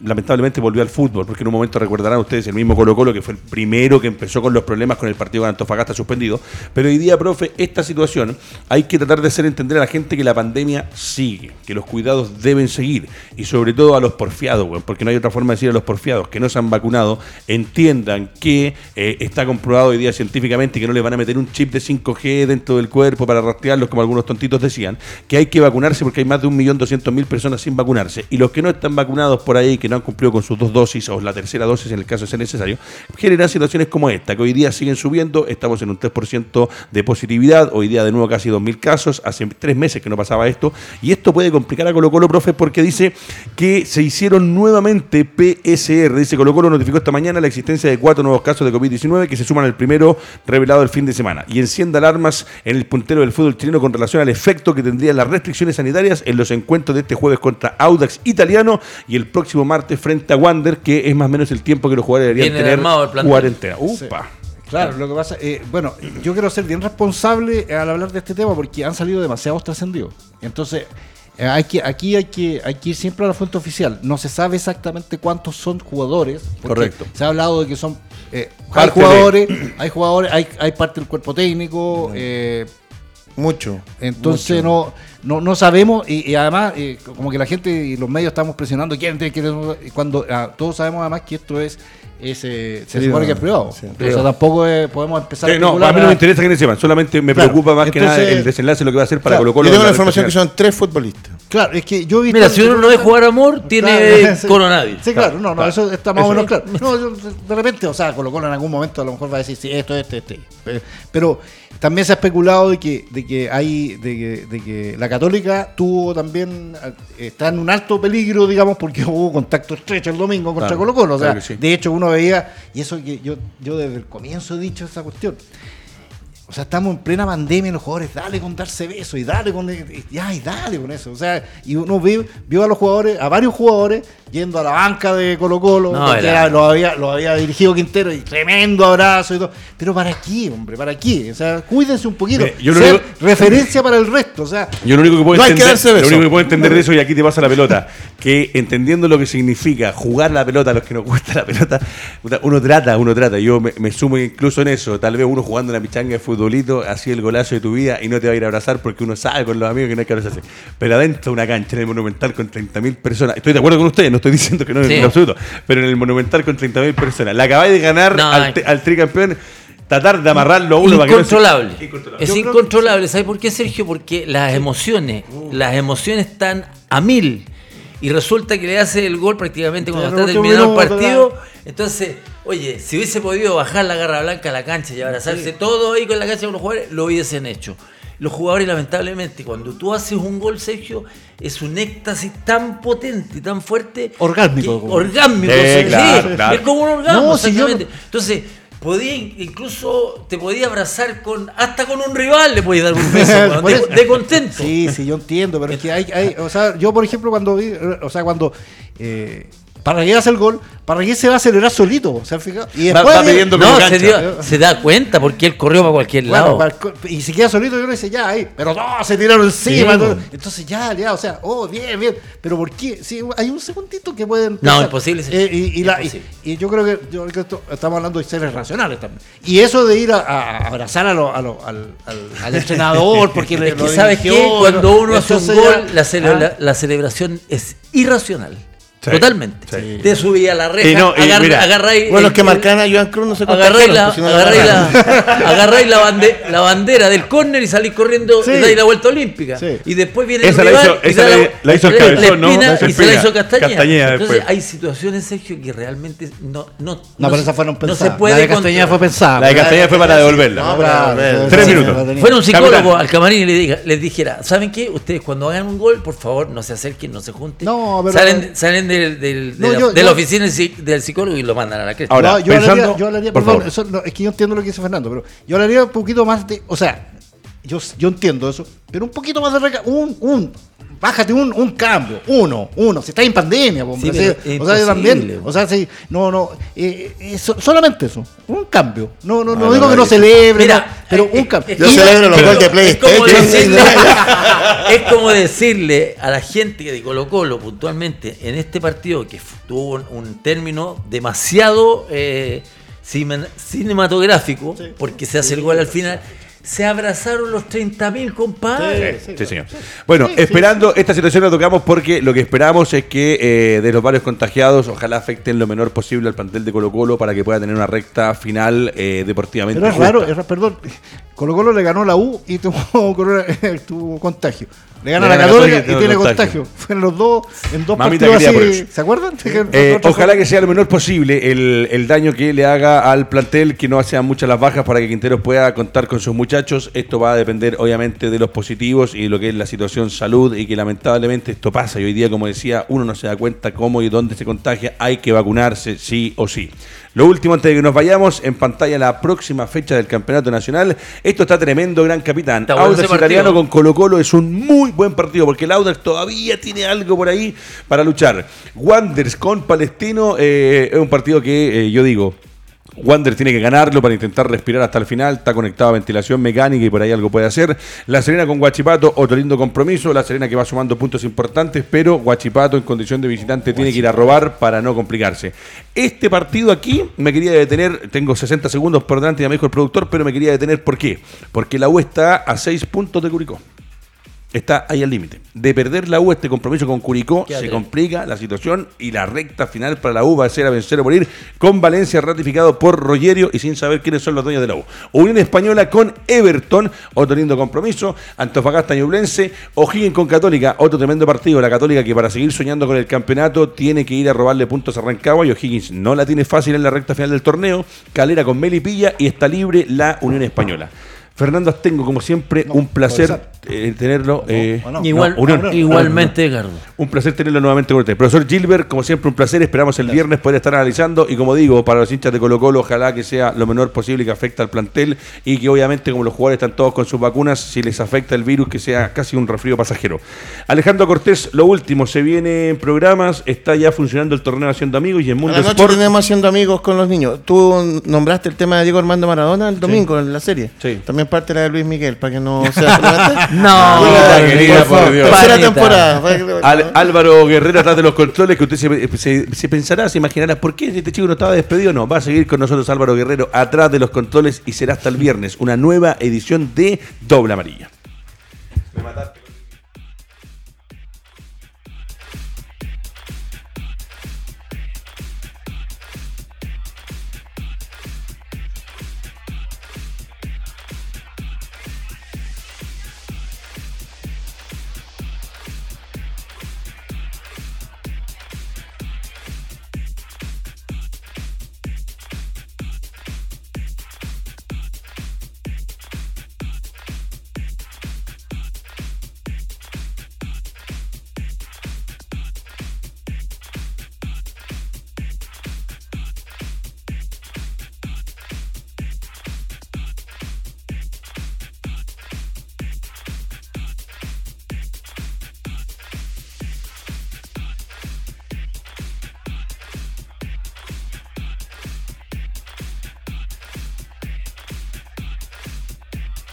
lamentablemente volvió al fútbol, porque en un momento recordarán ustedes el mismo Colo Colo que fue el primero que empezó con los problemas con el partido de Antofagasta suspendido. Pero hoy día, profe, esta situación hay que tratar de hacer entender a la gente que la pandemia sigue, que los cuidados deben seguir y sobre todo a los porfiados, porque no hay otra forma de decir a los porfiados que no se han vacunado, entiendan que eh, está comprobado hoy día científicamente que no le van a meter un chip de 5G dentro del cuerpo para rastrearlos como algunos tontitos decían, que hay que vacunarse porque hay más de 1.200.000 personas sin vacunarse y los que no están vacunados por ahí que no han cumplido con sus dos dosis o la tercera dosis en el caso de ser necesario, generan situaciones como esta, que hoy día siguen subiendo, estamos en un 3% de positividad, hoy día de nuevo casi 2.000 casos, hace tres meses que no pasaba esto, y esto puede complicar a Colo Colo, profe, porque dice que se hicieron nuevamente PSR, dice Colo Colo notificó esta mañana la existencia de cuatro nuevos casos de COVID-19 que se suman al primero revelado el fin de semana, y enciende alarmas en el puntero del fútbol chileno con relación al efecto que tendrían las restricciones sanitarias en los encuentros de este jueves contra Audax italiano y el próximo próximo martes frente a Wander, que es más o menos el tiempo que los jugadores deberían tener armado el plantel. cuarentena. Upa. Claro, lo que pasa, eh, bueno, yo quiero ser bien responsable al hablar de este tema porque han salido demasiados trascendidos. Entonces, eh, hay que, aquí hay que, hay que ir siempre a la fuente oficial. No se sabe exactamente cuántos son jugadores. Correcto. Se ha hablado de que son eh, hay jugadores, hay jugadores, hay, hay parte del cuerpo técnico. eh, Mucho. entonces mucho. no, no, no sabemos y, y además eh, como que la gente y los medios estamos presionando quién tiene que y cuando ah, todos sabemos además que esto es, es eh, se supone que es privado. sí. o sea, tampoco eh, podemos empezar Sí, no, a mí no me interesa que sepan, solamente me Claro, preocupa más que nada el desenlace, lo que va a hacer para Claro, Colo Colo. Yo tengo la información que son tres futbolistas. Claro, es que yo he visto- Mira, si uno no ve jugar amor, *laughs* tiene Claro, sí. coronavirus. Sí, claro, no, no, Claro. eso está más o menos claro. No, yo, de repente, o sea, Colo Colo en algún momento a lo mejor va a decir, sí, esto, este, este. Pero, pero también se ha especulado de que, de que hay, de que, de que la Católica tuvo también, eh, está en un alto peligro, digamos, porque *laughs* hubo contacto estrecho el domingo contra Claro, Colo Colo. O sea, claro que sí. de hecho uno veía, y eso que yo, yo desde el comienzo he dicho esa cuestión. O sea, estamos en plena pandemia y los jugadores, dale con darse besos y dale con. y Ya, y dale con eso. O sea, y uno vio, vio a los jugadores, a varios jugadores, yendo a la banca de Colo Colo, No, porque era- era- lo, había, lo había dirigido Quintero y tremendo abrazo y todo. Pero ¿para qué, hombre? ¿Para qué? O sea, cuídense un poquito. Yo lo Ser único- referencia para el resto. O sea, Yo lo único que puedo No hay que entender, darse besos. lo único que puedo entender de eso, y aquí te pasa la pelota, que entendiendo lo que significa jugar la pelota a los que nos gusta la pelota, uno trata, uno trata. Yo me, me sumo incluso en eso. Tal vez uno jugando una pichanga de futbolito, así el golazo de tu vida y no te va a ir a abrazar porque uno sabe con los amigos que no hay que abrazarse. Pero adentro de una cancha en el Monumental con 30.000 personas, estoy de acuerdo con ustedes, no estoy diciendo que no Sí. en absoluto, pero en el Monumental con 30.000 personas, la acabáis de ganar No, al, al tricampeón, tratar de amarrarlo a uno para que no se- incontrolable. Incontrolable. Es Yo incontrolable. ¿Sabes por qué, Sergio? Porque las emociones, las emociones están a mil. Y resulta que le hace el gol prácticamente cuando está terminado el partido. Entonces, oye, si hubiese podido bajar la garra blanca a la cancha y abrazarse todo ahí con la cancha con los jugadores, lo hubiesen hecho. Los jugadores, lamentablemente, cuando tú haces un gol, Sergio, es un éxtasis tan potente y tan fuerte. Orgásmico, que- orgásmico, Sí, claro, claro. Es como un orgasmo, No, si yo no- exactamente. Entonces, podía in- incluso te podía abrazar con hasta con un rival le podías dar un beso *laughs* de contento. Sí, sí, yo entiendo, pero es que hay, hay o sea, yo por ejemplo cuando vi, o sea, cuando eh, Parragués hace el gol, Parragués se va a acelerar solito, ¿se han fijado? Y Va- después va pidiendo No, se, cancha. dio- se da cuenta porque él corrió para cualquier Bueno, lado. para y se queda solito, yo le dice, ya, ahí. Pero no, se tiraron encima. Sí. Entonces, ya, ya, o sea, oh, bien, bien. Pero ¿por qué? Sí, hay un segundito que pueden. No, imposible, sí. Eh, y, y la- y- Imposible. y yo creo que, yo creo que esto- estamos hablando de seres racionales también. Y eso de ir a, abrazar a lo- a lo- al, al- al entrenador, porque *laughs* le es que lo sabes qué, dirigió, cuando ¿no? uno hace un gol, ya- la, cele- Ah. la celebración es irracional. Sí, Totalmente. sí. Te subí a la reja, Y no, y agar- mira, agarráis Bueno, el- los que el- marcan a Joan Cruz no se Agarráis la, pues, no agarráis la, agarráis la, bande- la bandera del córner y salís corriendo Sí. y dais la vuelta olímpica. Sí. Y después viene Esa el la rival hizo- y esa da la- la hizo el la cabezón, ¿no? espina La hizo y se la hizo Castañeda. Castañeda Entonces después. hay situaciones, Sergio, que realmente no no No, no pero se- esas fueron no pensadas. se puede la de Castañeda fue pensada. La de Castañeda fue para devolverla. No, Tres minutos. Fuera un psicólogo al camarín y le diga- les dijera, ¿saben qué? Ustedes cuando hagan un gol, por favor, no se acerquen, no se junten. No, pero- Salen, salen del- del- de, No, la, yo- de la yo- oficina del psi- del psicólogo y lo mandan a la cresta. Ahora, No, yo pensando- hablaría, yo hablaría, por perdón, favor. eso no, es que yo entiendo lo que dice Fernando, pero yo hablaría un poquito más de, o sea, yo, yo entiendo eso, pero un poquito más de reca un, un, bájate un, un cambio, uno, uno, si estás en pandemia, po, Sí, hombre, pero sí, o sea, yo también, o sea, sí, no, no, eh, eh, so- solamente eso, un cambio, no, no, no, no, digo no, que no no, celebre, Mira, no, pero un Yo celebro los goles de es como, PlayStation. decirle, *laughs* es como decirle a la gente de Colo Colo puntualmente en este partido que tuvo un, un término demasiado eh, cinematográfico, porque se hace el gol al final, se abrazaron los 30.000 compadres. Sí, señor. Bueno, Sí, sí, esperando esta situación la tocamos porque lo que esperamos es que eh, de los varios contagiados, ojalá afecten lo menor posible al plantel de Colo Colo para que pueda tener una recta final eh, deportivamente. Pero es justa. raro, es perdón. Colo Colo le ganó la U y tuvo, corona- *laughs* tuvo contagio. Le gana Le la Católica Católica y tiene contagio. Fueron los dos en dos Mamita partidos así. ¿Se acuerdan? Eh, Otro ojalá que sea lo menor posible el, el daño que le haga al plantel, que no sean muchas las bajas para que Quinteros pueda contar con sus muchachos. muchachos, esto va a depender obviamente de los positivos y de lo que es la situación salud y que lamentablemente esto pasa y hoy día, como decía, uno no se da cuenta cómo y dónde se contagia, hay que vacunarse sí o sí. Lo último, antes de que nos vayamos, en pantalla la próxima fecha del Campeonato Nacional. Esto está tremendo, gran capitán. Audax italiano con Colo Colo es un muy buen partido porque el Audax todavía tiene algo por ahí para luchar. Wanders con Palestino eh, es un partido que eh, yo digo, Wander tiene que ganarlo para intentar respirar hasta el final. Está conectado a ventilación mecánica y por ahí algo puede hacer. La Serena con Guachipato, otro lindo compromiso. La Serena que va sumando puntos importantes, pero Guachipato en condición de visitante tiene que ir a robar para no complicarse. Este partido aquí me quería detener. Tengo 60 segundos por delante, ya me dijo el productor, pero me quería detener. ¿Por qué? Porque la U está a 6 puntos de Curicó está ahí al límite. De perder la U este compromiso con Curicó, se complica la situación y la recta final para la U va a ser a vencer o morir con Valencia ratificado por Rogerio y sin saber quiénes son los dueños de la U. Unión Española con Everton, otro lindo compromiso. Antofagasta Ñublense, O'Higgins con Católica, otro tremendo partido. La Católica que para seguir soñando con el campeonato tiene que ir a robarle puntos a Rancagua y O'Higgins no la tiene fácil en la recta final del torneo. Calera con Melipilla y está libre la Unión Española. Fernando Astengo, como siempre, un placer eh, tenerlo. Eh, Igual, igualmente, Carlos. Un placer tenerlo nuevamente con usted. Profesor Gilbert, como siempre, un placer. Esperamos el viernes poder estar analizando. Y como digo, para los hinchas de Colo Colo, ojalá que sea lo menor posible que afecte al plantel. Y que obviamente, como los jugadores están todos con sus vacunas, si les afecta el virus, que sea casi un resfrío pasajero. Alejandro Cortés, lo último, se viene en programas, está ya funcionando el torneo Haciendo Amigos y en Mundo la noche tenemos Haciendo Amigos con los niños. Tú nombraste el tema de Diego Armando Maradona el domingo en la serie. Sí. También parte la de Luis Miguel, para que no *laughs* sea No, querida, por Dios. Tercera temporada. Álvaro Guerrero atrás de los controles, que usted se, se, pensará, se imaginará, ¿por qué este chico no estaba despedido? No, va a seguir con nosotros Álvaro Guerrero atrás de los controles y será hasta el viernes una nueva edición de Doble Amarilla. Me mataste.